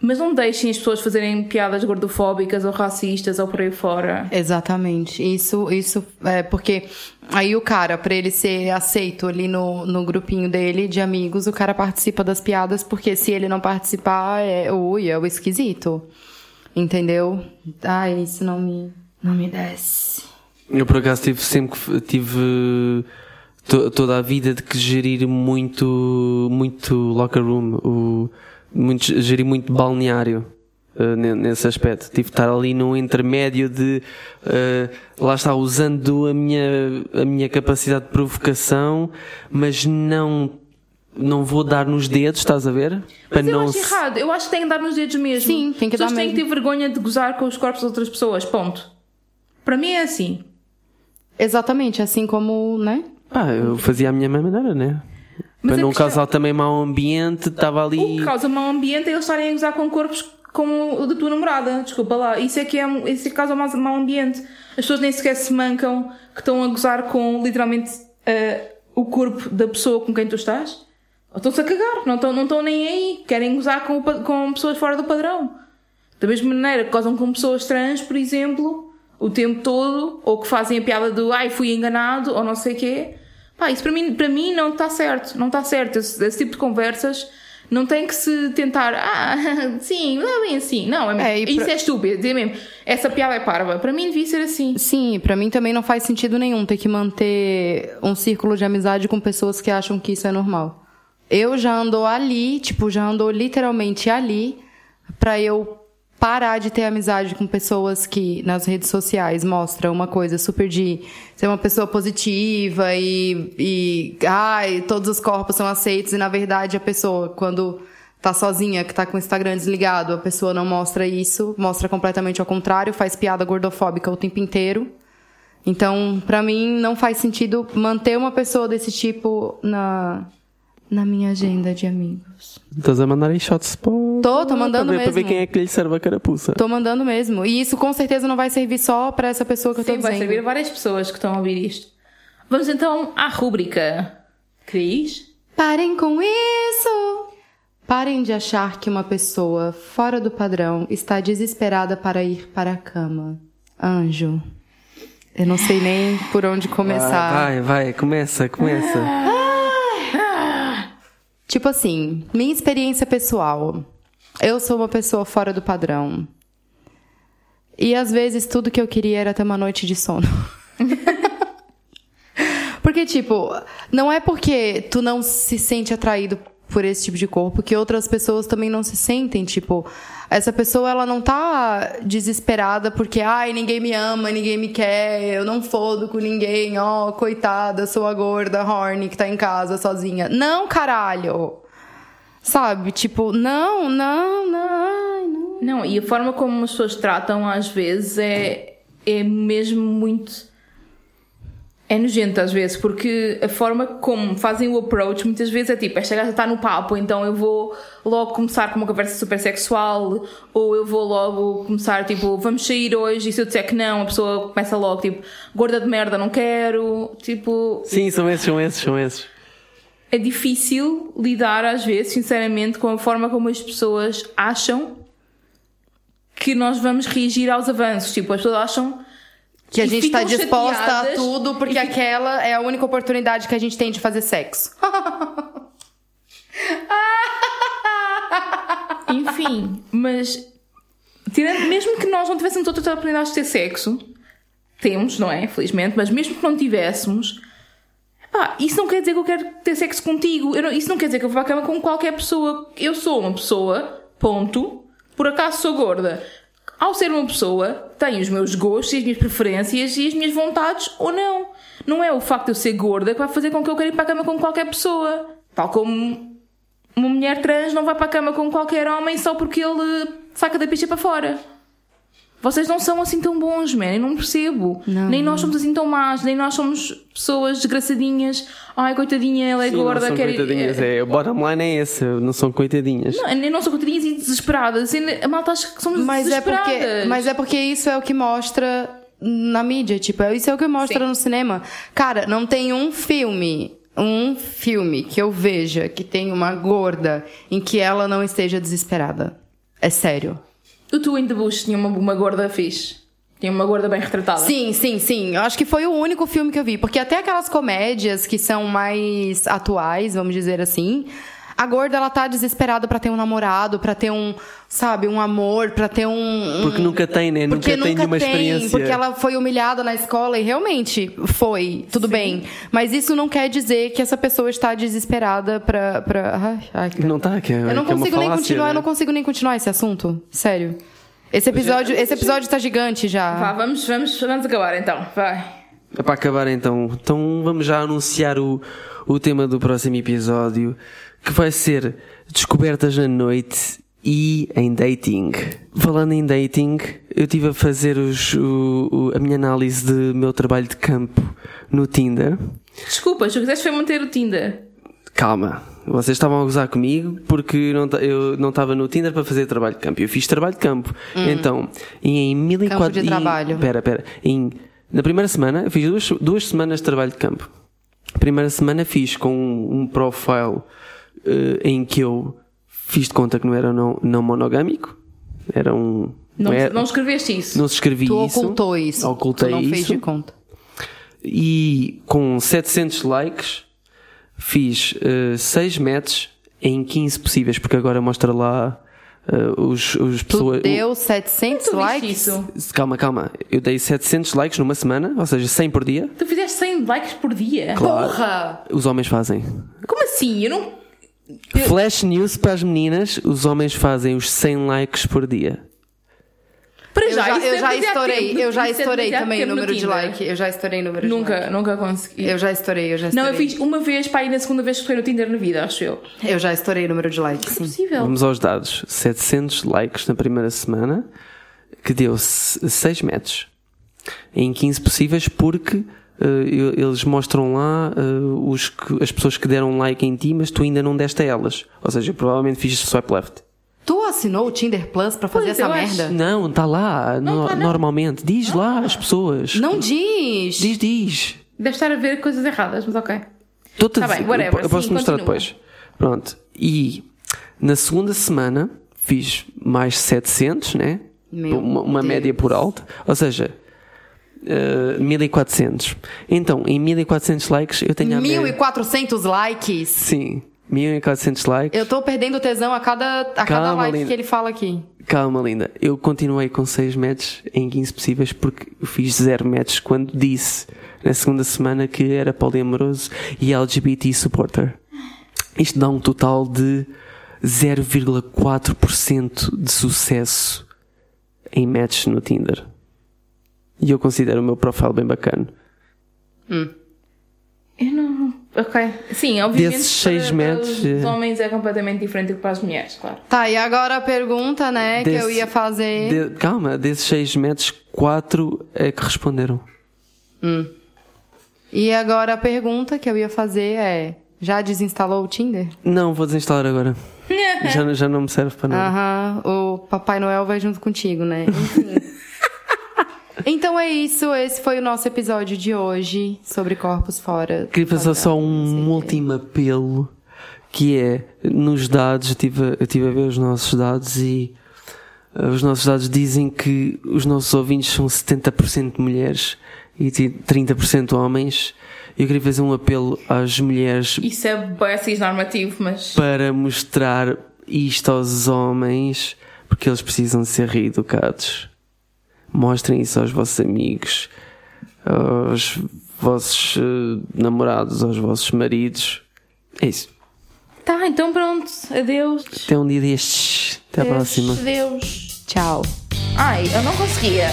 Mas não deixem as pessoas fazerem piadas gordofóbicas ou racistas ou por aí fora. Exatamente. Isso, isso é porque aí o cara, pra ele ser aceito ali no, no grupinho dele de amigos, o cara participa das piadas, porque se ele não participar, é, ui, é o esquisito. Entendeu? Ai, isso não me, não me desce. Eu por acaso tive sempre tive to- toda a vida de que gerir muito, muito locker room, o, muito, gerir muito balneário. eh, ne- nesse aspecto, tive de estar ali num intermédio de eh, lá está usando a minha, a minha capacidade de provocação, mas não não vou dar nos dedos, estás a ver? Para Mas eu não acho se- errado. Eu acho que tem que dar nos dedos mesmo. Sim, tem que As pessoas dar têm que mesmo. ter vergonha de gozar com os corpos de outras pessoas. Ponto. Para mim é assim. Exatamente, assim como, né? Ah, eu fazia a minha maneira, né? Mas Para não questão- causar também mau ambiente, estava O que ali. causa mau ambiente é eles estarem a gozar com corpos como o da tua namorada. Desculpa lá. Isso é que, é, isso é que causa mau mau ambiente. As pessoas nem sequer se mancam que estão a gozar com literalmente eh, o corpo da pessoa com quem tu estás. Ou estão-se a cagar. Não estão, não estão nem aí. Querem gozar com, com pessoas fora do padrão. Da mesma maneira que gozam com pessoas trans, por exemplo, o tempo todo, ou que fazem a piada do ai, fui enganado, ou não sei o quê. Pá, isso para mim, para mim não está certo. Não está certo. Esse, esse tipo de conversas não tem que se tentar, ah, sim, não é bem assim. Não, é, mesmo. É, isso pra- é estúpido. Dizer mesmo, essa piada é parva. Para mim devia ser assim. Sim, pra mim também não faz sentido nenhum ter que manter um círculo de amizade com pessoas que acham que isso é normal. Eu já andou ali, tipo, já andou literalmente ali pra eu parar de ter amizade com pessoas que nas redes sociais mostram uma coisa super de ser uma pessoa positiva e, e ai, todos os corpos são aceitos e na verdade a pessoa quando tá sozinha, que tá com o Instagram desligado, a pessoa não mostra isso, mostra completamente ao contrário, faz piada gordofóbica o tempo inteiro. Então, pra mim, não faz sentido manter uma pessoa desse tipo na, na minha agenda de amigos. Estás a mandar aí shots para. Tô, tô mandando para ver, Para ver mesmo. quem é que lhe serve a carapuça. Tô mandando mesmo. E isso com certeza não vai servir só pra essa pessoa que eu tô Sim, vai dizendo. servir a várias pessoas que estão a ouvir isto. Vamos então à rúbrica. Cris? Parem com isso! Parem de achar que uma pessoa fora do padrão está desesperada para ir para a cama. Anjo. Eu não sei nem por onde começar. Vai, vai, começa, começa. Tipo assim, minha experiência pessoal. Eu sou uma pessoa fora do padrão. E às vezes tudo que eu queria era ter uma noite de sono. porque, tipo, não é porque tu não se sente atraído por esse tipo de corpo que outras pessoas também não se sentem. Tipo, essa pessoa ela não tá desesperada porque, ai, ninguém me ama, ninguém me quer, eu não fodo com ninguém, ó, coitada, sou a gorda horny que tá em casa sozinha. Não, caralho! Sabe? Tipo, não, não, não, não. Não, e a forma como as pessoas tratam às vezes é, é mesmo muito. É nojento às vezes, porque a forma como fazem o approach muitas vezes é tipo: esta gaja está no papo, então eu vou logo começar com uma conversa super sexual, ou eu vou logo começar tipo: vamos sair hoje, e se eu disser que não, a pessoa começa logo tipo: gorda de merda, não quero. Tipo, Sim, são esses, são esses, são esses. é difícil lidar às vezes, sinceramente, com a forma como as pessoas acham que nós vamos reagir aos avanços. Tipo, as pessoas acham Que a E gente tá ficam disposta a chateadas tudo porque fica- aquela é a única oportunidade que a gente tem de fazer sexo. Enfim, mas tirando, mesmo que nós não tivéssemos outras oportunidades de ter sexo, temos, não é? Felizmente, mas mesmo que não tivéssemos, pá, isso não quer dizer que eu quero ter sexo contigo. Não- isso não quer dizer que eu vou para a cama com qualquer pessoa. Eu sou uma pessoa, ponto. Por acaso sou gorda. Ao ser uma pessoa, tenho os meus gostos as minhas preferências e as minhas vontades ou não. Não é o facto de eu ser gorda que vai fazer com que eu queira ir para a cama com qualquer pessoa. Tal como uma mulher trans não vai para a cama com qualquer homem só porque ele saca da picha para fora. Vocês não são assim tão bons, man. Eu não percebo. Não. Nem nós somos assim tão más, nem nós somos pessoas desgraçadinhas. Ai, coitadinha, ela é Sim, não gorda, são quer ir- coitadinhas. É, o bottom line é esse, não são coitadinhas. Não, nem nós somos coitadinhas e desesperadas. A malta acha que somos Mas é, desesperadas. porque, mas é porque isso é o que mostra na mídia, tipo, isso é o que mostra Sim. no cinema. Cara, não tem um filme, um filme que eu veja que tem uma gorda em que ela não esteja desesperada. É sério. O Tu in the Bush tinha uma, uma gorda fixe. Tinha uma gorda bem retratada. Sim, sim, sim. Eu acho que foi o único filme que eu vi. Porque até aquelas comédias que são mais atuais, vamos dizer assim, A gorda, ela tá desesperada pra ter um namorado, pra ter um, sabe, um amor, pra ter um. um- Porque nunca tem, né? porque nunca, tem nenhuma experiência. porque ela foi humilhada na escola e realmente foi, tudo bem. Mas isso não quer dizer que essa pessoa está desesperada pra. pra... Ai, ai, cara. Não tá, que é, Eu não que é uma consigo nem falácia, continuar, né? eu não consigo nem continuar esse assunto. Sério. Esse episódio, esse episódio tá gigante já. Vá, vamos, vamos, vamos acabar então. Vai. É para acabar então. Então vamos já anunciar o, o tema do próximo episódio, que vai ser descobertas na noite e em dating. Falando em dating, eu estive a fazer os, o- o- a minha análise do meu trabalho de campo no Tinder. Desculpa, o que quiseste foi manter o Tinder. Calma, vocês estavam a gozar comigo porque não eu não estava no Tinder para fazer trabalho de campo. Eu fiz trabalho de campo. Então, e em 1004... Campo de trabalho. Pera, pera. Em, na primeira semana, eu fiz duas, duas semanas de trabalho de campo. Primeira semana fiz com um, um profile eh, em que eu fiz de conta que não era não, não monogâmico. Era um... Não, era- não escreveste isso. não se escrevia Tu isso. ocultou isso. Ocultei tu não fez isso. de conta. E com 700 likes fiz 6 matches em 15 possíveis, porque agora mostra lá eh, os, os Tu pessoas. deu 700 Tu likes? isso? Calma, calma. Eu dei 700 likes numa semana, ou seja, 100 por dia. Tu fizeste 100 likes por dia? Claro. Porra! Os homens fazem. Como assim? Eu não. Flash news para as meninas: os homens fazem os 100 likes por dia. Para Eu já, eu é já demasiado estourei, tempo. eu já é estourei também o número de Tinder. like. Eu já estourei o número de like. Nunca, nunca consegui. Eu já estourei, eu já estourei. Não, eu fiz uma vez para ir na segunda vez que foi no Tinder na vida, acho eu. Eu já estourei o número de like, sim. Possível. Vamos aos dados: 700 likes na primeira semana, que deu 6 matches em 15 possíveis, porque eles mostram lá eh, os que- as pessoas que deram like em ti, mas tu ainda não deste a elas. Ou seja, eu provavelmente fiz swipe left. Tu assinou o Tinder Plus pra fazer Pois, essa eu acho. merda? Não, está lá, no- tá, não. normalmente. Diz lá as pessoas. Não diz! Diz, diz. Deve estar a ver coisas erradas, mas ok. A Tá bem, dizer, whatever, eu posso sim, mostrar continua. depois. Pronto. E na segunda semana fiz mais 700, né? Meu uma uma Deus. média por alto. Ou seja, eh, 1400. Então, em 1400 likes eu tenho a média. 1.400 likes! Sim, 1400 likes. Eu tô perdendo tesão a cada, a cada Calma, like linda. que ele fala aqui. Calma, linda. Eu continuei com 6 matches em 15 possíveis porque eu fiz 0 matches quando disse na segunda semana que era poliamoroso e LGBT supporter. Isto dá um total de 0,4% de sucesso em matches no Tinder. E eu considero o meu profile bem bacana. Eu não. Ok. Sim, obviamente. Desses seis para, metros, Para os homens é completamente diferente do que para as mulheres, claro. Tá, e agora a pergunta, né, que eu Desse- ia fazer. De- calma, desses 6 matches, 4 é que responderam. E agora a pergunta que eu ia fazer é: já desinstalou o Tinder? Não, vou desinstalar agora. já, já não me serve para nada. Aham, o Papai Noel vai junto contigo, né? Enfim. então é isso, esse foi o nosso episódio de hoje sobre corpos fora. Queria fazer só um último apelo que é nos dados, eu estive, a- eu estive a ver os nossos dados e eh, os nossos dados dizem que os nossos ouvintes são 70% mulheres e ti- 30% homens. Eu queria fazer um apelo às mulheres Isso é bem assim normativo, mas. para mostrar isto aos homens porque eles precisam ser reeducados. Mostrem isso aos vossos amigos, aos vossos eh, namorados, aos vossos maridos. É isso. Tá, então pronto. Adeus. Até um dia destes. Até a próxima. Adeus. Tchau. Ai, eu não conseguia.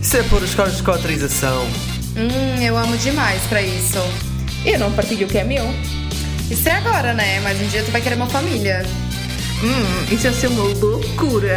Isso é por os cortes de cotrização. Hum, eu amo demais pra isso. Eu não partilho o que é meu. Isso é agora, né? Mas um dia tu vai querer uma família. Hum, isso ia ser uma loucura.